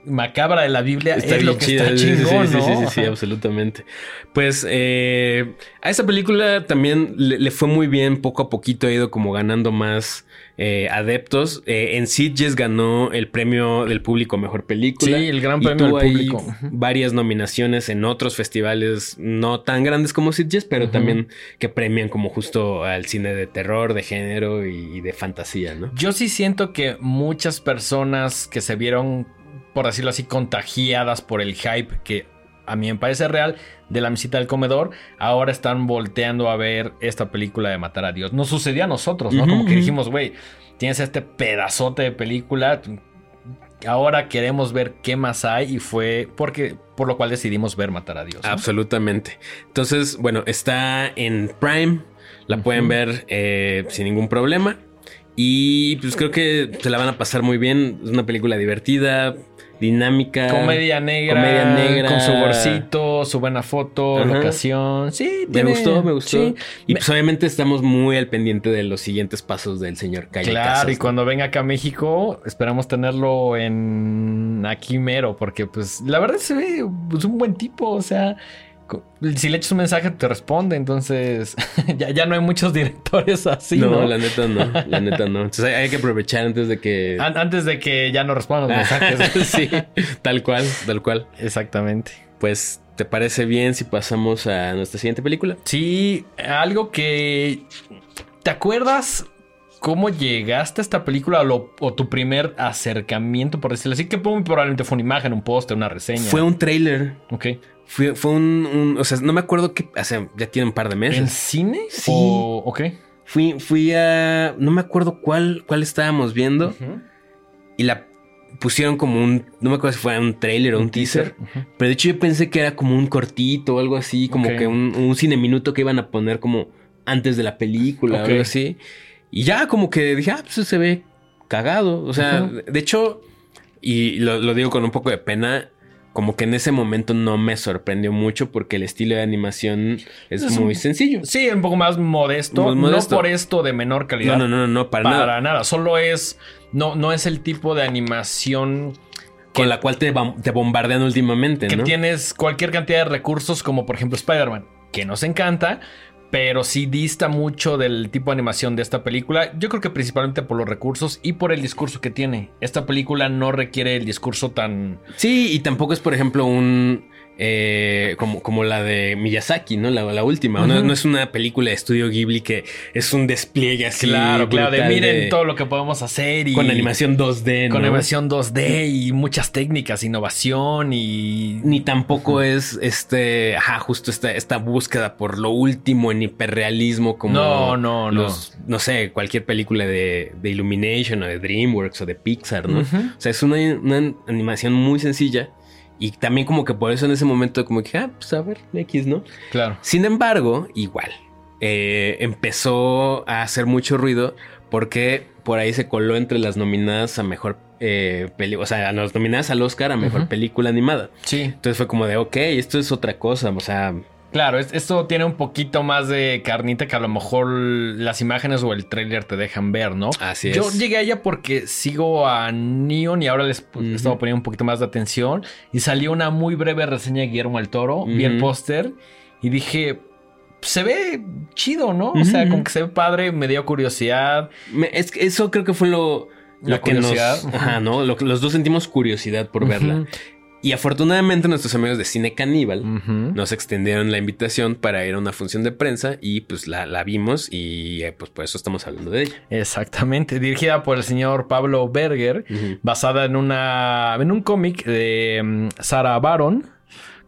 macabra de la Biblia es lo que chida, está sí, sí, chingón, sí, ¿no? sí, sí, sí, absolutamente. Pues eh, a esa película también le, le fue muy bien, poco a poquito ha ido como ganando más eh, adeptos. Eh, en Sitges ganó el premio del público a mejor película. Sí, el gran premio del público. Varias nominaciones en otros festivales no tan grandes como Sitges, pero también que premian como justo al cine de terror, de género y, y de fantasía, ¿no? Yo sí siento que muchas personas que se vieron, por decirlo así, contagiadas por el hype que a mí me parece real de la mesita del comedor, ahora están volteando a ver esta película de Matar a Dios. Nos sucedió a nosotros, ¿no? Como que dijimos, güey, tienes este pedazote de película, ahora queremos ver qué más hay y fue porque por lo cual decidimos ver Matar a Dios. ¿no? Absolutamente. Entonces, bueno, está en Prime. La pueden ver eh, sin ningún problema. Y pues creo que se la van a pasar muy bien. Es una película divertida, dinámica. Comedia negra, Comedia negra. con su gorcito, su buena foto, Ajá. locación. Sí, Me gustó, me gustó. sí. Y Me- pues obviamente estamos muy al pendiente de los siguientes pasos del señor Calle Claro, Casas, y ¿no? cuando venga acá a México, esperamos tenerlo en aquí mero, porque pues la verdad se ve pues, un buen tipo, o sea, si le echas un mensaje te responde, entonces ya, ya no hay muchos directores así, ¿no? no, la neta no, la neta no. Entonces hay, hay que aprovechar antes de que... An- Antes de que ya no respondan los mensajes. sí, tal cual, tal cual. Exactamente. Pues, ¿te parece bien si pasamos a nuestra siguiente película? Sí, algo que... ¿Te acuerdas cómo llegaste a esta película o, lo- o tu primer acercamiento, por decirlo así? Que probablemente fue una imagen, un póster, una reseña. Fue un trailer. Ok. Fue, fue un, un- O sea, no me acuerdo qué. O sea, ya tiene un par de ¿En meses. cine? Sí. O- ok. Fui, fui a. No me acuerdo cuál, cuál estábamos viendo. Y la pusieron como un. No me acuerdo si fue un trailer o un, teaser. Pero de hecho yo pensé que era como un cortito o algo así. Como que un, un cine minuto que iban a poner como antes de la película o algo así. Y ya como que dije, ah, pues se ve cagado. O sea, de hecho, y lo, lo digo con un poco de pena. Como que en ese momento no me sorprendió mucho porque el estilo de animación es, Es muy un- sencillo. Sí, un poco más modesto. No por esto de menor calidad. No, no, no, no, para, para nada. nada. Solo es. No, no es el tipo de animación Con la cual te bombardean últimamente, que ¿no? tienes cualquier cantidad de recursos, como por ejemplo Spider-Man, que nos encanta, pero sí dista mucho del tipo de animación de esta película. Yo creo que principalmente por los recursos y por el discurso que tiene. Esta película no requiere el discurso tan. Sí, y tampoco es, por ejemplo, un. Eh, como, como la de Miyazaki, ¿no? La, la última. no, es una película de estudio Ghibli que es un despliegue así. claro, claro, de miren todo lo que podemos hacer y. Con animación 2D, Con ¿no? animación 2D y muchas técnicas, innovación y. Ni tampoco es este. Ajá, justo esta, esta búsqueda por lo último en hiperrealismo, como. No, no, no. los- no sé, cualquier película de, de Illumination o de Dreamworks o de Pixar, ¿no? O sea, es una, una animación muy sencilla Y también como que por eso en ese momento como que, ah, pues a ver, X, ¿no? Claro. Sin embargo, igual, eh, empezó a hacer mucho ruido porque por ahí se coló entre las nominadas a mejor eh, película, o sea, a las nominadas al Oscar a mejor película animada. Sí. Entonces fue como de, ok, esto es otra cosa, o sea, Claro, es- esto tiene un poquito más de carnita que a lo mejor las imágenes o el tráiler te dejan ver, ¿no? Así Yo es. llegué a ella porque sigo a Neon y ahora les Ujú. estaba poniendo un poquito más de atención y salió una muy breve reseña de Guillermo del Toro, vi el póster y dije, se ve chido, ¿no? O sea, como que se ve padre, me dio curiosidad. me- es que eso creo que fue lo, La lo que nos... Ajá, ¿no? Lo que los dos sentimos curiosidad por verla. Y afortunadamente nuestros amigos de Cine Caníbal nos extendieron la invitación para ir a una función de prensa y pues la, la vimos y eh, pues por eso estamos hablando de ella. Exactamente, dirigida por el señor Pablo Berger, basada en una en un cómic de mm, Sarah Baron,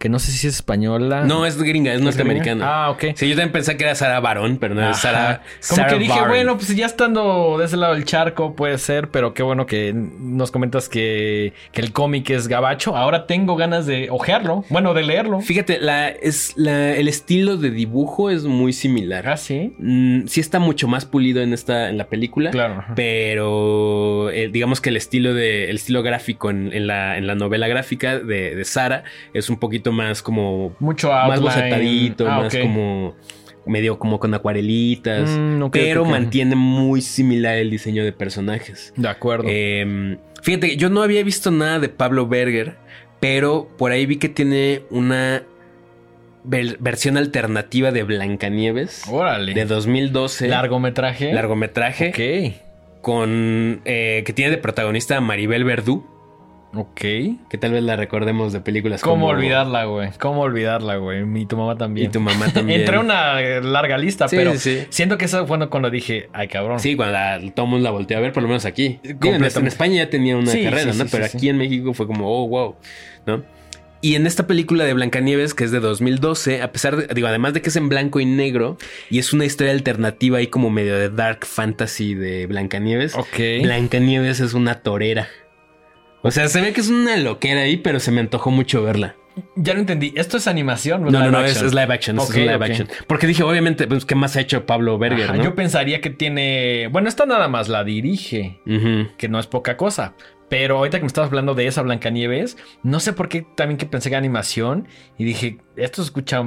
que no sé si es española. No, es gringa, es norteamericana. Ah, ok. Sí, yo también pensé que era Sara Barón, pero no es. Sara. Como Sarah que dije, bueno, pues ya estando de ese lado del charco puede ser, pero qué bueno que nos comentas que, que el cómic es gabacho. Ahora tengo ganas de ojearlo, bueno, de leerlo. Fíjate, la, es la, el estilo de dibujo es muy similar. Ah, sí. Mm, sí está mucho más pulido en esta en la película. Claro. ajá. Pero eh, digamos que el estilo de el estilo gráfico en, en la, en la novela gráfica de, de Sara es un poquito más como Mucho más outline. bocetadito, Ah, más ok. como medio como con acuarelitas, Mm, pero mantiene muy similar el diseño de personajes. De acuerdo. Eh, fíjate, yo no había visto nada de Pablo Berger, pero por ahí vi que tiene una ver- versión alternativa de Blancanieves Órale. de 2012. Largometraje. Largometraje Ok. con eh, que tiene de protagonista a Maribel Verdú, Ok. que tal vez la recordemos de películas ¿Cómo como olvidarla, güey? ¿Cómo olvidarla, güey? Y tu mamá Y también. tu mamá también. Entré una larga lista, Sí, pero sí, siento que eso fue cuando dije, ay, cabrón. Sí, cuando la, todo mundo la volteó a ver, por lo menos aquí. Digo, en, España ya tenía una Sí, carrera, ¿no? Pero aquí en México fue como, oh, wow, ¿no? Y en esta película de Blancanieves, que es de 2012, a pesar de, digo, además de que es en blanco y negro, y es una historia alternativa ahí como medio de dark fantasy de Blancanieves, Ok. Blancanieves es una torera. O sea, se ve que es una loquera ahí, pero se me antojó mucho verla. Ya lo entendí. Esto es animación. No, no, no, es, es live action. es Ok, live action. Porque dije, obviamente, pues, ¿qué más ha hecho Pablo Berger, Ajá, no? Yo pensaría que tiene. Bueno, esta nada más la dirige, que no es poca cosa. Pero ahorita que me estabas hablando de esa Blancanieves, no sé por qué también que pensé que animación y dije, esto se escucha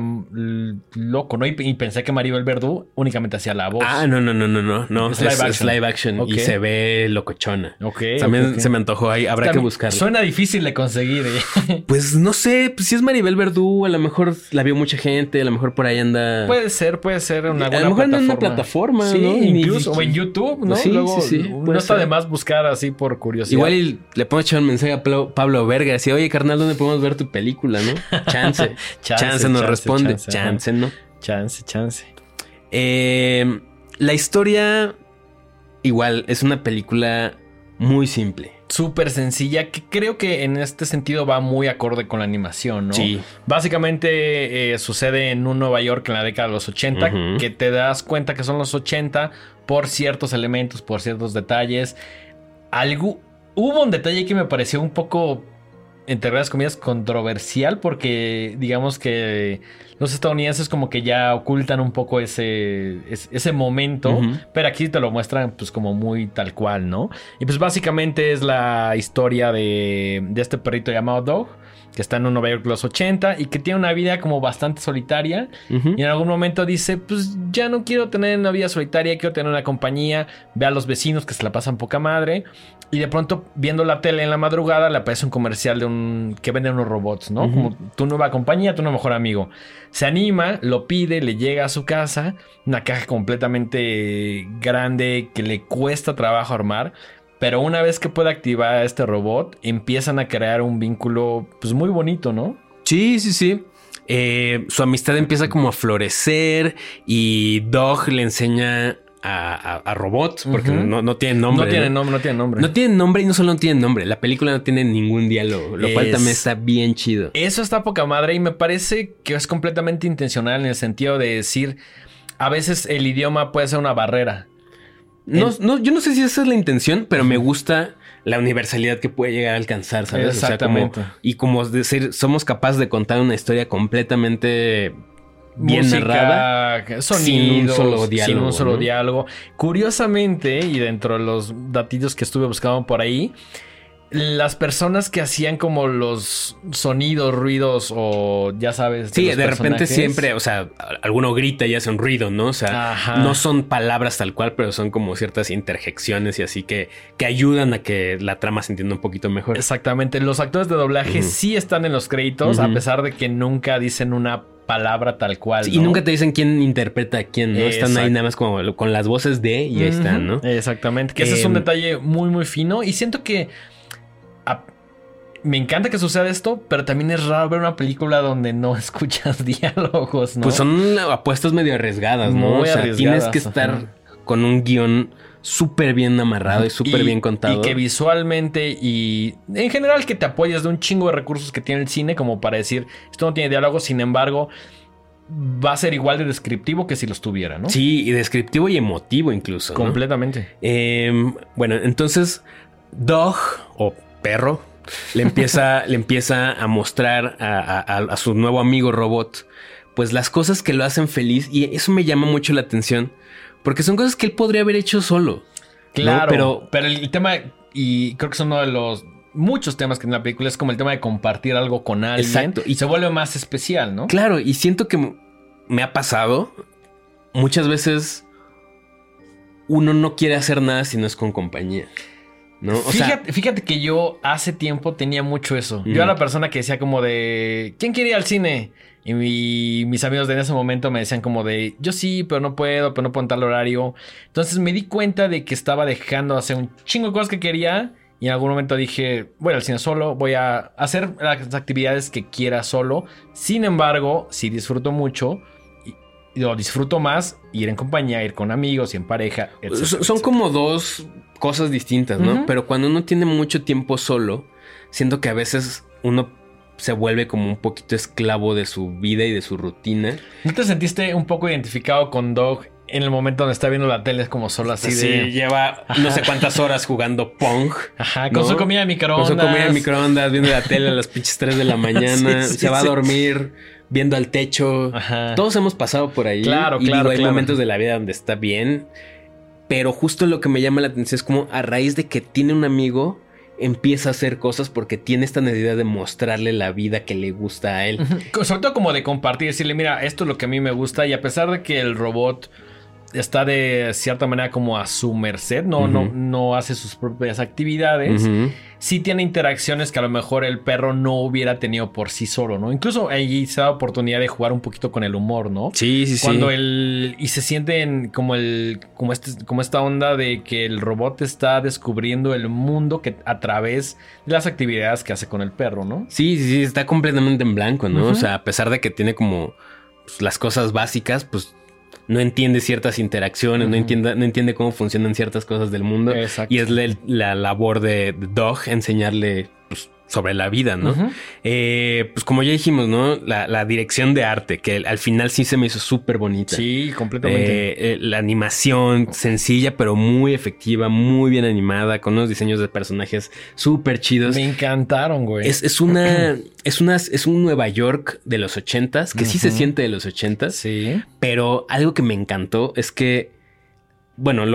loco, ¿no? Y, y pensé que Maribel Verdú únicamente hacía la voz. Ah, no, no, no, no, no. No, Es live es action. live action Ok. y se ve locochona. Ok. También se me antojó ahí. Habrá que buscarla. Suena difícil de conseguir. ¿eh? Pues no sé, pues si es Maribel Verdú, a lo mejor la vio mucha gente, a lo mejor por ahí anda. puede ser, puede ser una A buena lo mejor anda en plataforma. una plataforma, Sí, incluso. O en YouTube, ¿no? Sí, Luego, sí, sí, No está ser. de más buscar así por curiosidad. Igual y le puedo echar un mensaje a Pablo, Verga, así, oye carnal, ¿dónde podemos ver tu película, no? Chance. Chance, chance, nos chance, responde. chance, Chance. ¿no? Chance, chance. Eh, la historia, igual, es una película muy simple. Súper sencilla, que creo que en este sentido va muy acorde con la animación, ¿no? Sí. Básicamente eh, sucede en un Nueva York en la década de los 80, Ujú. que te das cuenta que son los 80 por ciertos elementos, por ciertos detalles. Algo, hubo un detalle que me pareció un poco, entre varias comillas, controversial, porque digamos que los estadounidenses como que ya ocultan un poco ese, ese, ese momento, pero aquí te lo muestran pues como muy tal cual, ¿no? Y pues básicamente es la historia de, de este perrito llamado Dog, que está en un Nueva York los 80 y que tiene una vida como bastante solitaria. Y en algún momento dice, pues ya no quiero tener una vida solitaria, quiero tener una compañía, ve a los vecinos que se la pasan poca madre. Y de pronto, viendo la tele en la madrugada, le aparece un comercial de un que venden unos robots, ¿no? Como tu nueva compañía, tu nuevo mejor amigo. Se anima, lo pide, le llega a su casa, una caja completamente grande que le cuesta trabajo armar. Pero una vez que puede activar a este robot, empiezan a crear un vínculo pues muy bonito, ¿no? Sí, sí, sí. Eh, su amistad empieza como a florecer y Dog le enseña a, a- Robot, porque no, no tiene nombre. no tiene ¿no? nombre, no tiene nombre. No tiene nombre y no solo no tiene nombre. La película no tiene ningún diálogo, lo cual también está bien chido. Eso está poca madre y me parece que es completamente intencional en el sentido de decir, a veces el idioma puede ser una barrera. No, no, yo no sé si esa es la intención, pero me gusta la universalidad que puede llegar a alcanzar, ¿sabes? Exactamente. y como decir, somos capaces de contar una historia completamente bien narrada. sin un solo diálogo. Sin un solo diálogo. Curiosamente, y dentro de los datitos que estuve buscando por ahí, las personas que hacían como los sonidos, ruidos o ya sabes. sí, de repente siempre, o sea, alguno grita y hace un ruido, ¿no? O sea, no son palabras tal cual, pero son como ciertas interjecciones y así que, que ayudan a que la trama se entienda un poquito mejor. Exactamente. Los actores de doblaje sí están en los créditos, a pesar de que nunca dicen una palabra tal cual. Y nunca te dicen quién interpreta a quién, ¿no? Están ahí nada más como con las voces de y ahí están, ¿no? Exactamente. Que ese es un em, detalle muy, muy fino. Y siento que me encanta que suceda esto, pero también es raro ver una película donde no escuchas diálogos, ¿no? Pues son apuestas medio arriesgadas, ¿no? o sea, tienes que estar con un guion súper bien amarrado y súper bien contado. Y que visualmente y en general que te apoyes de un chingo de recursos que tiene el cine como para decir, esto no tiene diálogo, sin embargo, va a ser igual de descriptivo que si los tuviera, ¿no? Sí, y descriptivo y emotivo incluso. Completamente. Em, bueno, entonces, Dog o perro le empieza, le empieza a mostrar a, su nuevo amigo robot, pues las cosas que lo hacen feliz y eso me llama mucho la atención, porque son cosas que él podría haber hecho solo. Claro, pero, pero el tema, y creo que es uno de los muchos temas que en la película es como el tema de compartir algo con alguien. Exacto. Y se vuelve más especial, ¿no? Claro, y siento que me ha pasado muchas veces uno no quiere hacer nada si no es con compañía fíjate, que yo hace tiempo tenía mucho eso. Yo era la persona que decía como de, ¿quién quiere ir al cine? Y mis amigos de en ese momento me decían como de, yo sí, pero no puedo, pero no puedo en tal horario. Entonces me di cuenta de que estaba dejando de hacer un chingo de cosas que quería. Y en algún momento dije, voy al cine solo, voy a hacer las actividades que quiera solo. Sin embargo, si disfruto mucho, lo disfruto más ir en compañía, ir con amigos y en pareja. Son como dos cosas distintas, ¿no? Pero cuando uno tiene mucho tiempo solo, siento que a veces uno se vuelve como un poquito esclavo de su vida y de su rutina. ¿No te sentiste un poco identificado con Dog en el momento donde está viendo la tele? Es como solo así sí, lleva no sé cuántas horas jugando Pong. Ajá, con su comida de microondas. Con su comida de microondas, viendo la tele a las pinches 3 de la mañana. se va a dormir viendo al techo. Ajá. Todos hemos pasado por ahí. Claro, y claro. hay momentos de la vida donde está bien pero justo lo que me llama la atención es como a raíz de que tiene un amigo, empieza a hacer cosas porque tiene esta necesidad de mostrarle la vida que le gusta a él. Sobre todo como de compartir, decirle, mira, esto es lo que a mí me gusta y a pesar de que el robot está de cierta manera como a su merced, no, no, no hace sus propias actividades. Sí tiene interacciones que a lo mejor el perro no hubiera tenido por sí solo, ¿no? Incluso ahí se da oportunidad de jugar un poquito con el humor, ¿no? Sí, sí, sí. Cuando él. Y se sienten como el. como este, como esta onda de que el robot está descubriendo el mundo que a través de las actividades que hace con el perro, ¿no? Sí, sí, sí, está completamente en blanco, ¿no? O sea, a pesar de que tiene como pues, las cosas básicas, pues no entiende ciertas interacciones, no, entiende, no entiende cómo funcionan ciertas cosas del mundo. Y es la, labor de, Dog enseñarle sobre la vida, ¿no? Eh, pues como ya dijimos, ¿no? La, dirección de arte, que al final sí se me hizo súper bonita. Sí, completamente. Eh, eh, la animación sencilla, pero muy efectiva, muy bien animada, con unos diseños de personajes súper chidos. Me encantaron, güey. Es, una, es una, es un Nueva York de los ochentas, que sí se siente de los ochentas. Sí. Pero algo que me encantó es que bueno,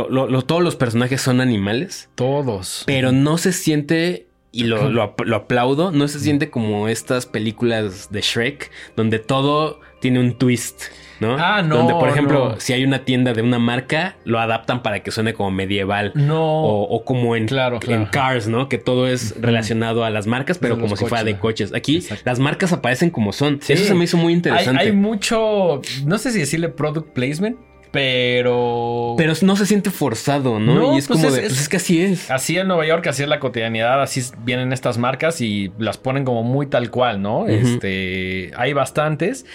todos los personajes son animales. Todos. Pero no se siente y lo, lo, aplaudo, no se siente como estas películas de Shrek, donde todo tiene un twist, ¿no? Ah, no. Donde, por ejemplo, si hay una tienda de una marca, lo adaptan para que suene como medieval. No. O, como en, claro, en Cars, ¿no? Que todo es relacionado a las marcas, pero como si fuera de coches. Aquí las marcas aparecen como son. Eso se me hizo muy interesante. hay mucho, no sé si decirle product placement, pero. Pero no se siente forzado, ¿no? y es pues como de. pues es que así es. Así en Nueva York, así es la cotidianidad, así vienen estas marcas y las ponen como muy tal cual, ¿no? Este. Hay bastantes.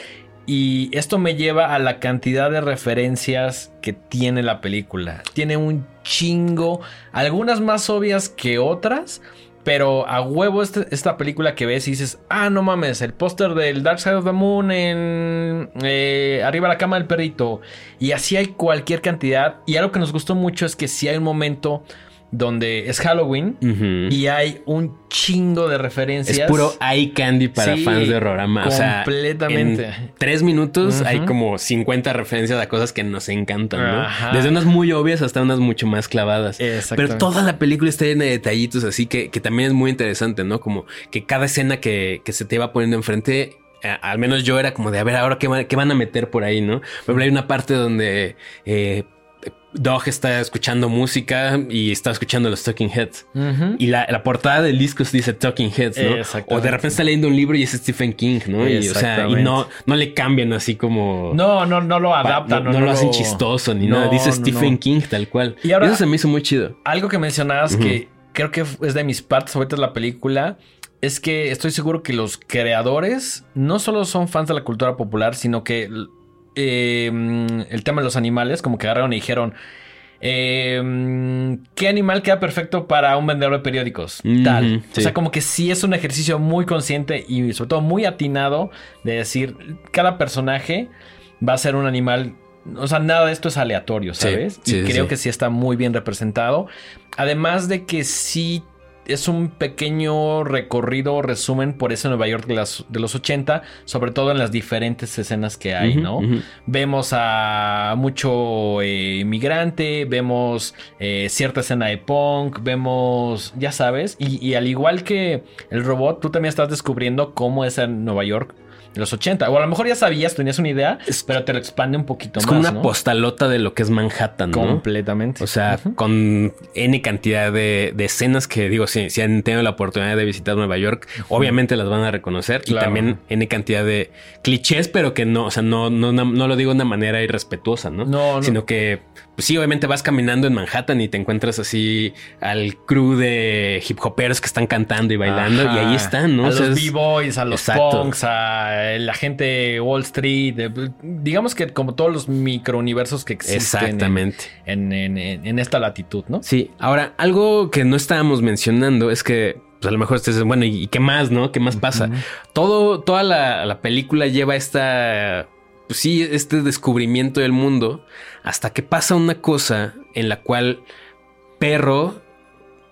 Y esto me lleva a la cantidad de referencias que tiene la película. Tiene un chingo, algunas más obvias que otras, pero a huevo este, esta película que ves y dices, ah, no mames, el póster del Dark Side of the Moon en eh, arriba la cama del perrito. Y así hay cualquier cantidad. Y algo que nos gustó mucho es que si hay un momento donde es Halloween y hay un chingo de Es referencias. puro eye candy para Sí, fans de Horrorama. O sea, completamente. en tres minutos hay como 50 referencias a cosas que nos encantan, ¿no? Ajá. Desde unas muy obvias hasta unas mucho más clavadas. Pero toda la película está llena de detallitos así que, que también es muy interesante, ¿no? Como que cada escena que, que se te va poniendo enfrente, a- al menos yo era como de, a ver, ahora qué, van- qué van a meter por ahí, ¿no? Ejemplo, hay una parte donde eh, Dog está escuchando música y está escuchando los Talking Heads. Y la, la portada del disco dice Talking Heads, ¿no? O de repente está leyendo un libro y es Stephen King, ¿no? Y, o sea, y no, no le cambian así como... No, no, no lo adaptan. no, no lo hacen chistoso ni nada. Dice Stephen. King tal cual. Y ahora- Eso se me hizo muy chido. Algo que mencionabas que creo que es de mis partes favoritas de la película es que estoy seguro que los creadores no solo son fans de la cultura popular, sino que eh, el tema de los animales, como que agarraron y dijeron. eh, ¿Qué animal queda perfecto para un vendedor de periódicos? Tal. sí. O sea, como que sí es un ejercicio muy consciente y sobre todo muy atinado de decir, cada personaje va a ser un animal. O sea, nada de esto es aleatorio, ¿sabes? sí, y creo sí. que sí está muy bien representado. Además de que sí es un pequeño recorrido, resumen por ese Nueva York de, las- de los 80, sobre todo en las diferentes escenas que hay, ¿no? Vemos a mucho eh, inmigrante, vemos eh, cierta escena de punk, vemos, ya sabes, y, y al igual que el robot, tú también estás descubriendo cómo es en Nueva York los 80. O a lo mejor ya sabías, tenías una idea, Es- pero te lo expande un poquito Es más. como una ¿no? postalota de lo que es Manhattan, ¿no? Completamente. O sea, con N cantidad de, de escenas que digo, si, si han tenido la oportunidad de visitar Nueva York, obviamente las van a reconocer. Y también N cantidad de clichés, pero que no, o sea, no, no, no, no lo digo de una manera irrespetuosa, ¿no? No, no. Sino que, pues sí, obviamente vas caminando en Manhattan y te encuentras así al crew de hip hoperos que están cantando y bailando Ajá. y ahí están, ¿no? A O sea, los es- B-Boys, a los Exacto. punks, a la gente de Wall Street. digamos que como todos los microuniversos que existen. en- Exactamente. En, en- en- en esta latitud, ¿no? Sí, ahora algo que no estábamos mencionando es que pues a lo mejor ustedes bueno, ¿y qué más, no? ¿Qué más pasa? Todo, toda la, la película lleva esta, pues sí, este descubrimiento del mundo hasta que pasa una cosa en la cual perro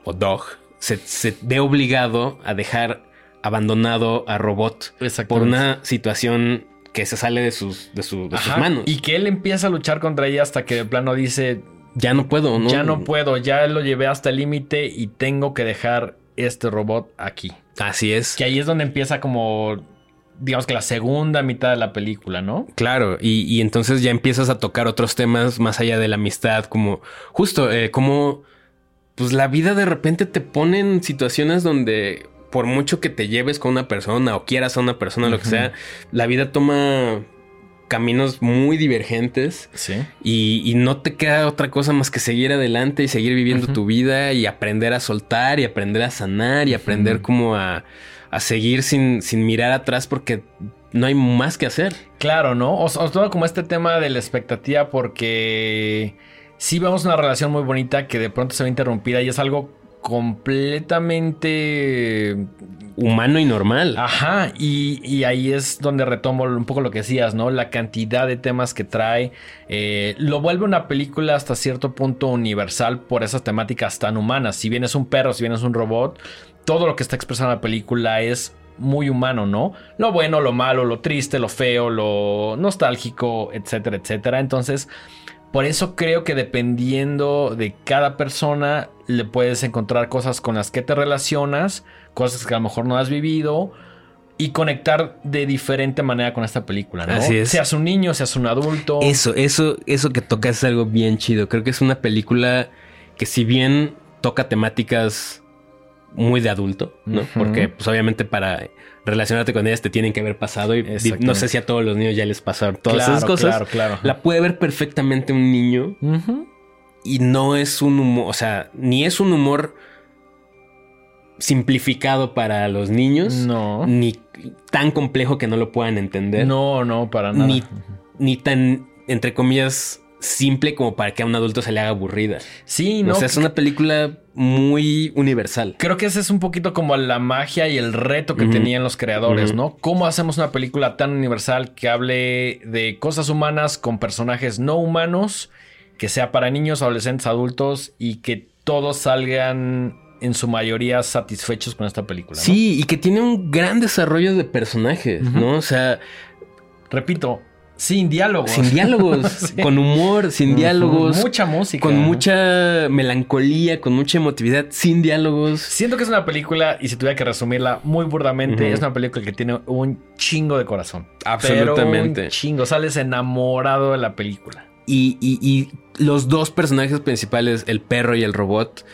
o dog se, se ve obligado a dejar abandonado a robot por una situación que se sale de sus, de su- de sus manos. Y que él empieza a luchar contra ella hasta que de plano dice: ya no puedo, ¿no? Ya no puedo, ya lo llevé hasta el límite y tengo que dejar este robot aquí. Así es. Que ahí es donde empieza como. Digamos que la segunda mitad de la película, ¿no? Claro, y, y entonces ya empiezas a tocar otros temas más allá de la amistad, como justo eh, como pues la vida de repente te pone en situaciones donde por mucho que te lleves con una persona o quieras a una persona, lo que sea, la vida toma caminos muy divergentes Sí. y, y no te queda otra cosa más que seguir adelante y seguir viviendo tu vida y aprender a soltar y aprender a sanar y aprender Ujú. como a, a seguir sin, sin mirar atrás porque no hay más que hacer. Claro, ¿no? Os, os todo como este tema de la expectativa porque sí vemos una relación muy bonita que de pronto se ve interrumpida y es algo completamente... Humano y normal. Ajá, y, y ahí es donde retomo un poco lo que decías, ¿no? La cantidad de temas que trae. eh, lo vuelve una película hasta cierto punto universal por esas temáticas tan humanas. Si bien es un perro, si bien es un robot, todo lo que está expresando la película es muy humano, ¿no? Lo bueno, lo malo, lo triste, lo feo, lo nostálgico, etcétera, etcétera. Entonces, por eso creo que dependiendo de cada persona, le puedes encontrar cosas con las que te relacionas, cosas que a lo mejor no has vivido. Y conectar de diferente manera con esta película, ¿no? Así es. Seas un niño, seas un adulto. Eso, eso, eso que toca es algo bien chido. Creo que es una película que si bien toca temáticas muy de adulto, ¿no? Porque pues obviamente para relacionarte con ellas te tienen que haber pasado y no sé si a todos los niños ya les pasaron todas Claro, esas cosas. Claro, claro. La puede ver perfectamente un niño y no es un humor, o sea, ni es un humor simplificado para los niños, No. ni tan complejo que no lo puedan entender, No, no, para nada. ni, ni tan, entre comillas, simple como para que a un adulto se le haga aburrida. Sí, no. o sea, es una película muy universal. Creo que ese es un poquito como la magia y el reto que tenían los creadores. ¿no? ¿Cómo hacemos una película tan universal que hable de cosas humanas con personajes no humanos, que sea para niños, adolescentes, adultos y que todos salgan en su mayoría satisfechos con esta película. ¿no? Sí, y que tiene un gran desarrollo de personajes, ¿no? O sea, Repito, sin diálogos. sin diálogos, Sí. con humor, sin diálogos, Mucha música. con mucha melancolía, con mucha emotividad, sin diálogos. Siento que es una película, y si tuviera que resumirla muy burdamente, es una película que tiene un chingo de corazón. Absolutamente. Pero un chingo. Sales enamorado de la película. Y, y- y los dos personajes principales, el perro y el robot,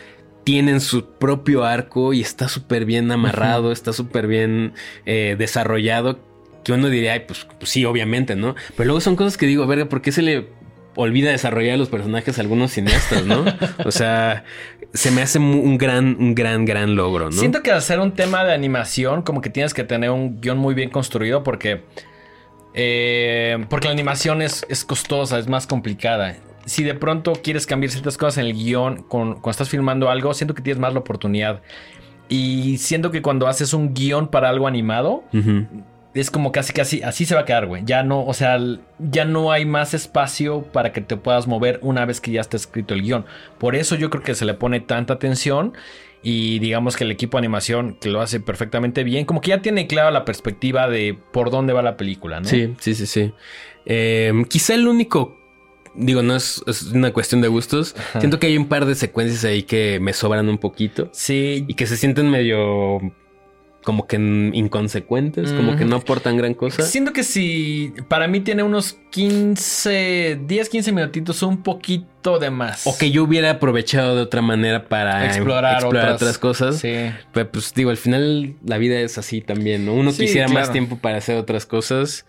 tienen su propio arco y está súper bien amarrado, está súper bien eh, desarrollado. Que uno diría, "Ay, pues, pues sí, obviamente, ¿no? Pero luego son cosas que digo, verga, ¿por qué se le olvida desarrollar a los personajes a algunos cineastas, ¿no? O sea, se me hace un gran, un gran, gran logro, ¿no? Siento que al ser un tema de animación, como que tienes que tener un guion muy bien construido porque. eh, porque la animación es, es costosa, es más complicada. Si de pronto quieres cambiar ciertas cosas en el guion con- cuando estás filmando algo, siento que tienes más la oportunidad. Y siento que cuando haces un guion para algo animado, Ujú. Es como casi casi así se va a quedar, güey. Ya no, o sea, ya no hay más espacio para que te puedas mover una vez que ya está escrito el guion. Por eso yo creo que se le pone tanta atención y digamos que el equipo de animación que lo hace perfectamente bien, como que ya tiene clara la perspectiva de por dónde va la película, ¿no? Sí, sí, sí, sí. Eh, quizá el único, digo, no es, es una cuestión de gustos. Ajá. Siento que hay un par de secuencias ahí que me sobran un poquito Sí, y que se sienten medio como que inconsecuentes, como que no aportan gran cosa. Siento que si para mí tiene unos 15, 10, 15 minutitos, un poquito de más. O que yo hubiera aprovechado de otra manera para explorar, explorar otras, otras cosas. Sí. Pero pues digo, al final la vida es así también, ¿no? Uno Sí, quisiera más claro. tiempo para hacer otras cosas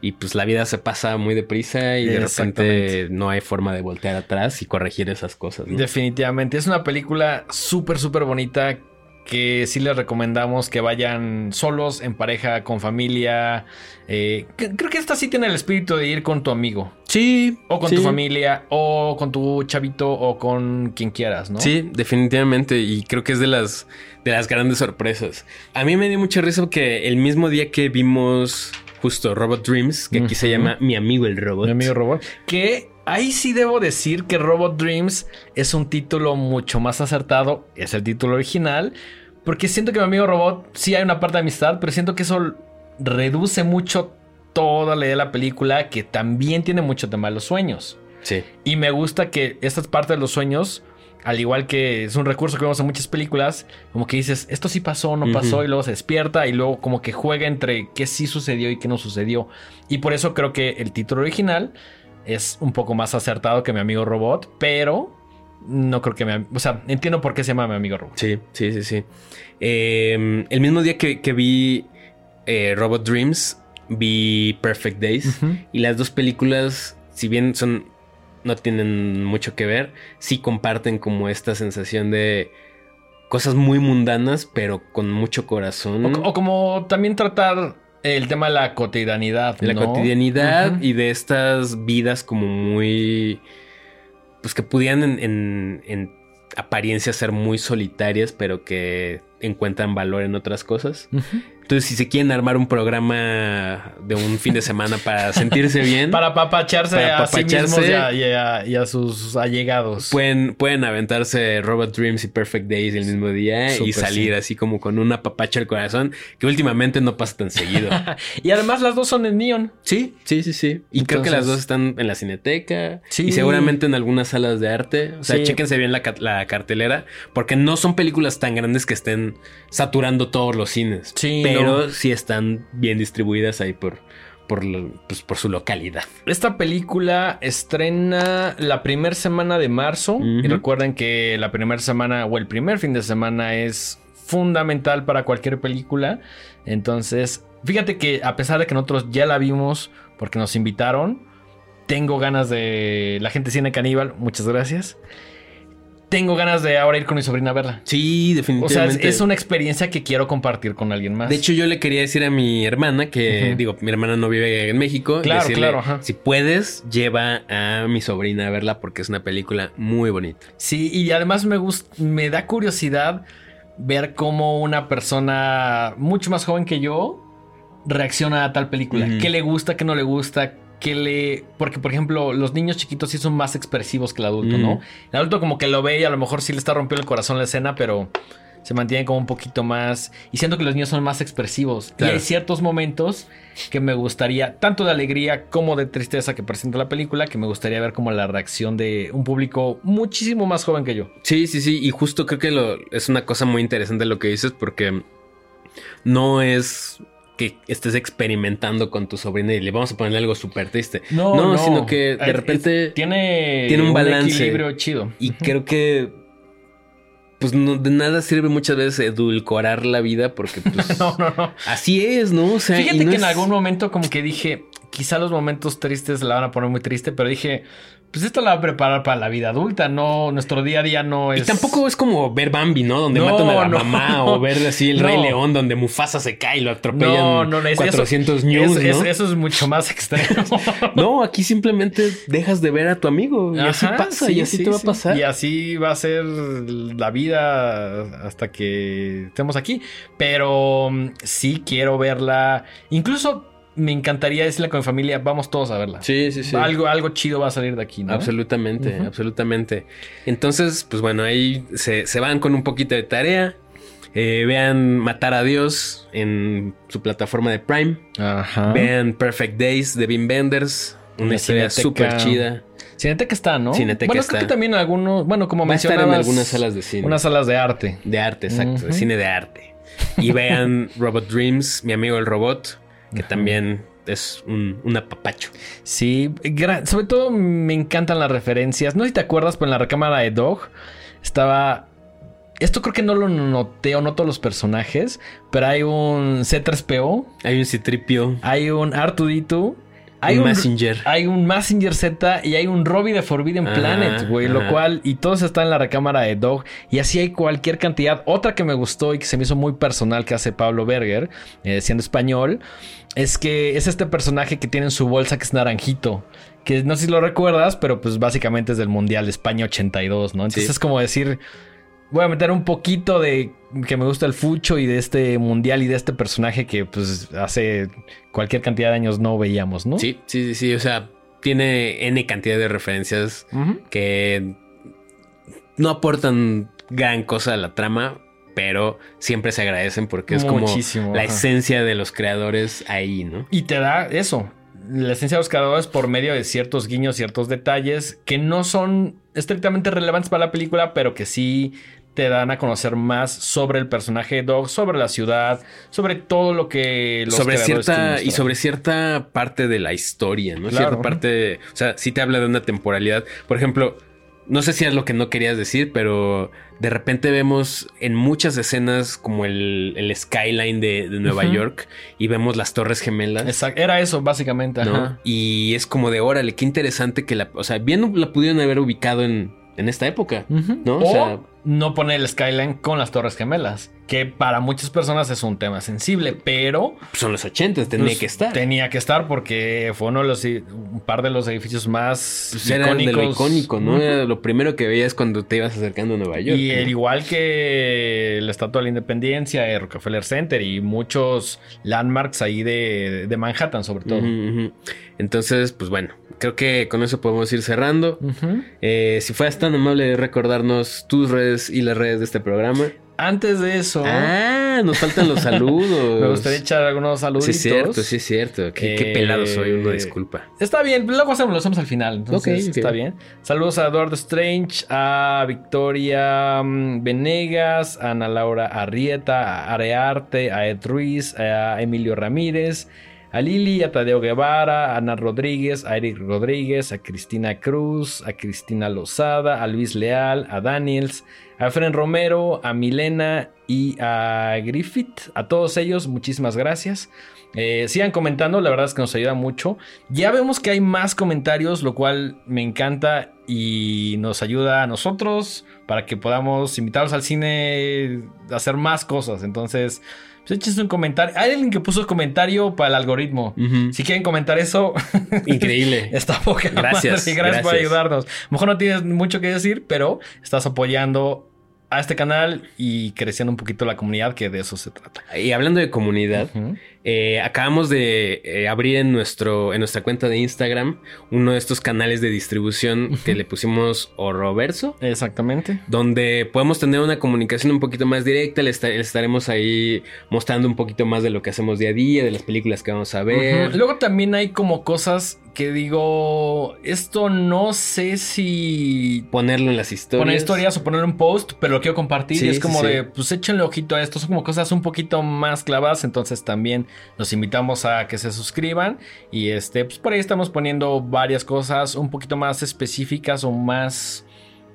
y pues la vida se pasa muy deprisa y de repente no hay forma de voltear atrás y corregir esas cosas. ¿no? Definitivamente. Es una película súper, súper bonita que sí les recomendamos que vayan solos, en pareja, con familia. Eh, creo que esta sí tiene el espíritu de ir con tu amigo. Sí. O con sí. tu familia, o con tu chavito, o con quien quieras, ¿no? Sí, definitivamente. Y creo que es de las, de las grandes sorpresas. A mí me dio mucha risa que el mismo día que vimos justo Robot Dreams, que aquí se llama Mi amigo el robot. Mi amigo Robot. Que ahí sí debo decir que Robot Dreams es un título mucho más acertado. Es el título original. Porque siento que mi amigo Robot sí hay una parte de amistad, pero siento que eso reduce mucho toda la idea de la película, que también tiene mucho tema de los sueños. Sí. Y me gusta que esta parte de los sueños, al igual que es un recurso que vemos en muchas películas, como que dices, esto sí pasó, no pasó, y luego se despierta y luego como que juega entre qué sí sucedió y qué no sucedió. Y por eso creo que el título original es un poco más acertado que mi amigo robot, pero no creo que me... O sea, entiendo por qué se llama mi amigo robot. Sí, sí, sí, sí. Eh, el mismo día que, que vi eh, Robot Dreams, vi Perfect Days. Y las dos películas, si bien son. no tienen mucho que ver, sí comparten como esta sensación de cosas muy mundanas, pero con mucho corazón. O, o como también tratar el tema de la cotidianidad. de la ¿no? cotidianidad y de estas vidas como muy. Pues que pudieran en, en, en apariencia ser muy solitarias, pero que encuentran valor en otras cosas. Ujú. Entonces, si se quieren armar un programa de un fin de semana para sentirse bien, Para apapacharse Para a sí mismos y a, y a- y a sus allegados. pueden, pueden aventarse Robot Dreams y Perfect Days el mismo día y salir sí. así como con una papacha al corazón, que últimamente no pasa tan seguido. y además las dos son en neon. Sí, sí, sí, sí. Y creo que las dos están en la cineteca Sí. y seguramente en algunas salas de arte. O sea, Sí. chéquense bien la, ca- la cartelera, porque no son películas tan grandes que estén saturando todos los cines. Sí, pero no. sí están bien distribuidas ahí por, por, pues, por su localidad. Esta película estrena la primera semana de marzo. Y recuerden que la primera semana o el primer fin de semana es fundamental para cualquier película. Entonces, fíjate que a pesar de que nosotros ya la vimos porque nos invitaron, tengo ganas de... La gente cine caníbal, muchas gracias. Tengo ganas de ahora ir con mi sobrina a verla. Sí, O sea, definitivamente. es, es una experiencia que quiero compartir con alguien más. De hecho, yo le quería decir a mi hermana que, digo, mi hermana no vive en México. Claro, decirle, claro, ajá. Si puedes, lleva a mi sobrina a verla porque es una película muy bonita. Sí, y además me gusta, me da curiosidad ver cómo una persona mucho más joven que yo reacciona a tal película. Ujú. ¿Qué le gusta, qué no le gusta? Que le. Porque, por ejemplo, los niños chiquitos sí son más expresivos que el adulto, Mm. ¿no? El adulto como que lo ve y a lo mejor sí le está rompiendo el corazón la escena, pero se mantiene como un poquito más. Y siento que los niños son más expresivos. Claro. Y hay ciertos momentos que me gustaría, tanto de alegría como de tristeza que presenta la película, que me gustaría ver como la reacción de un público muchísimo más joven que yo. Sí, sí, sí. Y justo creo que lo, es una cosa muy interesante lo que dices porque no es que estés experimentando con tu sobrina y le vamos a ponerle algo súper triste. No, sino que de repente... es- tiene, tiene un balance. equilibrio chido. Y creo que... Pues no, de nada sirve muchas veces edulcorar la vida porque pues... No, no, no. Así es, ¿no? O sea, Fíjate no que en algún momento como que dije, quizá los momentos tristes la van a poner muy triste, pero dije, pues esto la va a preparar para la vida adulta, no, nuestro día a día no Y es... tampoco es como ver Bambi, ¿no? Donde No, matan a la no, mamá no. o ver así el. Rey León donde Mufasa se cae y lo atropellan No, no, no, es- 400 eso, news, es- eso es mucho más extremo. No, aquí simplemente dejas de ver a tu amigo y así pasa sí, y así sí, te va a pasar. Y así va a ser la vida hasta que estemos aquí. Pero mm, sí quiero verla. Incluso me encantaría decirle con mi familia, vamos todos a verla. Sí, sí, sí. Algo, algo chido va a salir de aquí, ¿no? Absolutamente, absolutamente. Entonces, pues bueno, ahí se, se van con un poquito de tarea. Eh, vean Matar a Dios en su plataforma de Prime. Ajá. Vean Perfect Days de Wim Wenders. Una La historia súper chida. Cineteca está, ¿no? Cineteca bueno, está. creo que también algunos, bueno, como Va a estar en algunas salas de cine. Unas salas de arte. De arte, exacto. De cine de arte. Y vean Robot Dreams, mi amigo el robot, que Ajá. también es un, un apapacho. Sí, sobre todo me encantan las referencias. No sé si te acuerdas, pero en la recámara de Dog estaba. Esto creo que no lo noté o no todos los personajes, pero hay un C3PO, Hay un citripio, hay un R2D2, hay un un, Messenger. hay un Messenger Z y hay un Robbie de Forbidden Ajá, Planet, güey. Lo cual, y todos están en la recámara de Dog. Y así hay cualquier cantidad. Otra que me gustó y que se me hizo muy personal que hace Pablo Berger, eh, siendo español, es que es este personaje que tiene en su bolsa que es naranjito. Que no sé si lo recuerdas, pero pues básicamente es del Mundial de España 82, ¿no? Entonces Sí. es como decir. Voy a meter un poquito de que me gusta el fucho y de este mundial y de este personaje que pues hace cualquier cantidad de años no veíamos, ¿no? Sí, sí, sí, sí. O sea, tiene N cantidad de referencias que no aportan gran cosa a la trama, pero siempre se agradecen porque es como la ajá. esencia de los creadores ahí, ¿no? Y te da eso, la esencia de los creadores por medio de ciertos guiños, ciertos detalles que no son estrictamente relevantes para la película, pero que sí te dan a conocer más sobre el personaje de Dog, sobre la ciudad, sobre todo lo que los sobre cierta y sobre cierta parte de la historia, ¿no? Claro. Cierta parte, o sea, sí te habla de una temporalidad. Por ejemplo, no sé si es lo que no querías decir, pero de repente vemos en muchas escenas como el, el skyline de, de Nueva. York y vemos las torres gemelas. Exacto, era eso básicamente, ¿no? ajá. Y es como de órale, qué interesante que la, o sea, bien la pudieron haber ubicado en, en esta época. ¿no? O, O sea, no poner el skyline con las torres gemelas, que para muchas personas es un tema sensible, pero son los 80, tenía pues, que estar. Tenía que estar porque fue uno de los un par de los edificios más Pues era de lo icónico, ¿no? Era lo primero que veías cuando te ibas acercando a Nueva York. Y ¿no? el igual que la Estatua de la Independencia, el Rockefeller Center y muchos landmarks ahí de, de Manhattan sobre todo. Entonces, pues bueno, creo que con eso podemos ir cerrando. Eh, si fueras tan amable de recordarnos tus redes y las redes de este programa. Antes de eso, Ah, nos faltan los saludos. me gustaría echar algunos saludos. Sí, es cierto, sí, es cierto. Qué, qué Eh, pelado soy, una disculpa. Está bien, luego hacemos, lo hacemos al final. Entonces está bien. Saludos a Eduardo Strange, a Victoria mm, Venegas, a Ana Laura Arrieta, a Arearte, a Ed Ruiz, a Emilio Ramírez, a Lili, a Tadeo Guevara, a Ana Rodríguez, a Eric Rodríguez, a Cristina Cruz, a Cristina Lozada, a Luis Leal, a Daniels, a Fren Romero, a Milena y a Griffith. A todos ellos, muchísimas gracias. Eh, sigan comentando, la verdad es que nos ayuda mucho. Ya vemos que hay más comentarios, lo cual me encanta y nos ayuda a nosotros para que podamos invitarlos al cine hacer más cosas. Entonces, pues un comentario. Hay alguien que puso comentario para el algoritmo. Si quieren comentar eso, Increíble. está poca Gracias, madre. Gracias por gracias. ayudarnos. A lo mejor no tienes mucho que decir, pero estás apoyando a este canal y creciendo un poquito la comunidad, que de eso se trata. Y hablando de comunidad, eh, acabamos de eh, abrir en, nuestro, en nuestra cuenta de Instagram uno de estos canales de distribución que le pusimos Horroverso. Exactamente. donde podemos tener una comunicación un poquito más directa, les estaremos ahí mostrando un poquito más de lo que hacemos día a día, de las películas que vamos a ver. Luego también hay como cosas que digo, esto no sé si Ponerlo en las historias. poner historias o poner un post, pero quiero compartir Sí, y es como sí. de, pues échenle ojito a esto, son como cosas un poquito más clavadas, entonces también los invitamos a que se suscriban y este, pues por ahí estamos poniendo varias cosas un poquito más específicas o más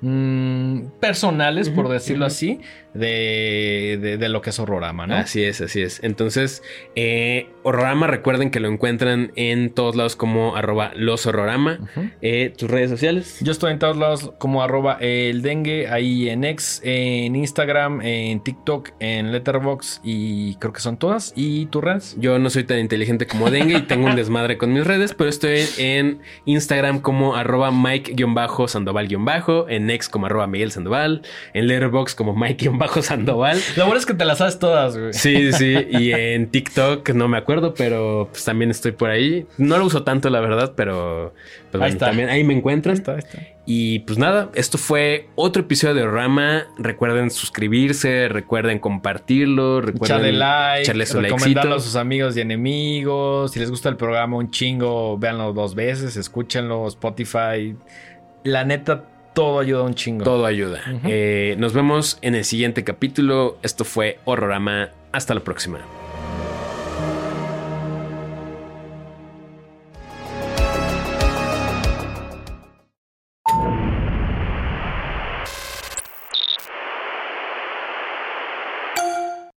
mm, personales, por decirlo así, de, de- de lo que es Horrorama, ¿no? Así es, así es. Entonces, eh, Horrorama, recuerden que lo encuentran en todos lados como arroba los Horrorama. Eh, tus redes sociales. Yo estoy en todos lados como arroba el dengue, ahí en X, en Instagram, en TikTok, en Letterboxd y creo que son todas. ¿Y tus redes? Yo no soy tan inteligente como Dengue y tengo un desmadre con mis redes, pero estoy en Instagram como arroba Mike-Sandoval- en X como arroba Miguel Sandoval, en Letterboxd como Mike-Sandoval. Lo bueno es que te las sabes todas, güey. Sí, sí, y en TikTok no me acuerdo, pero pues también estoy por ahí. No lo uso tanto, la verdad, pero pues, Ahí bueno, está. también ahí me encuentran. Ahí está, ahí está. Y pues nada, esto fue otro episodio de Rama. Recuerden suscribirse, recuerden compartirlo, recuerden Echarle like, recomendarlo a sus amigos y enemigos. Si les gusta el programa un chingo, véanlo dos veces, escúchenlo, Spotify. La neta, todo ayuda un chingo. Todo ayuda. Eh, nos vemos en el siguiente capítulo. Esto fue Horrorama. Hasta la próxima.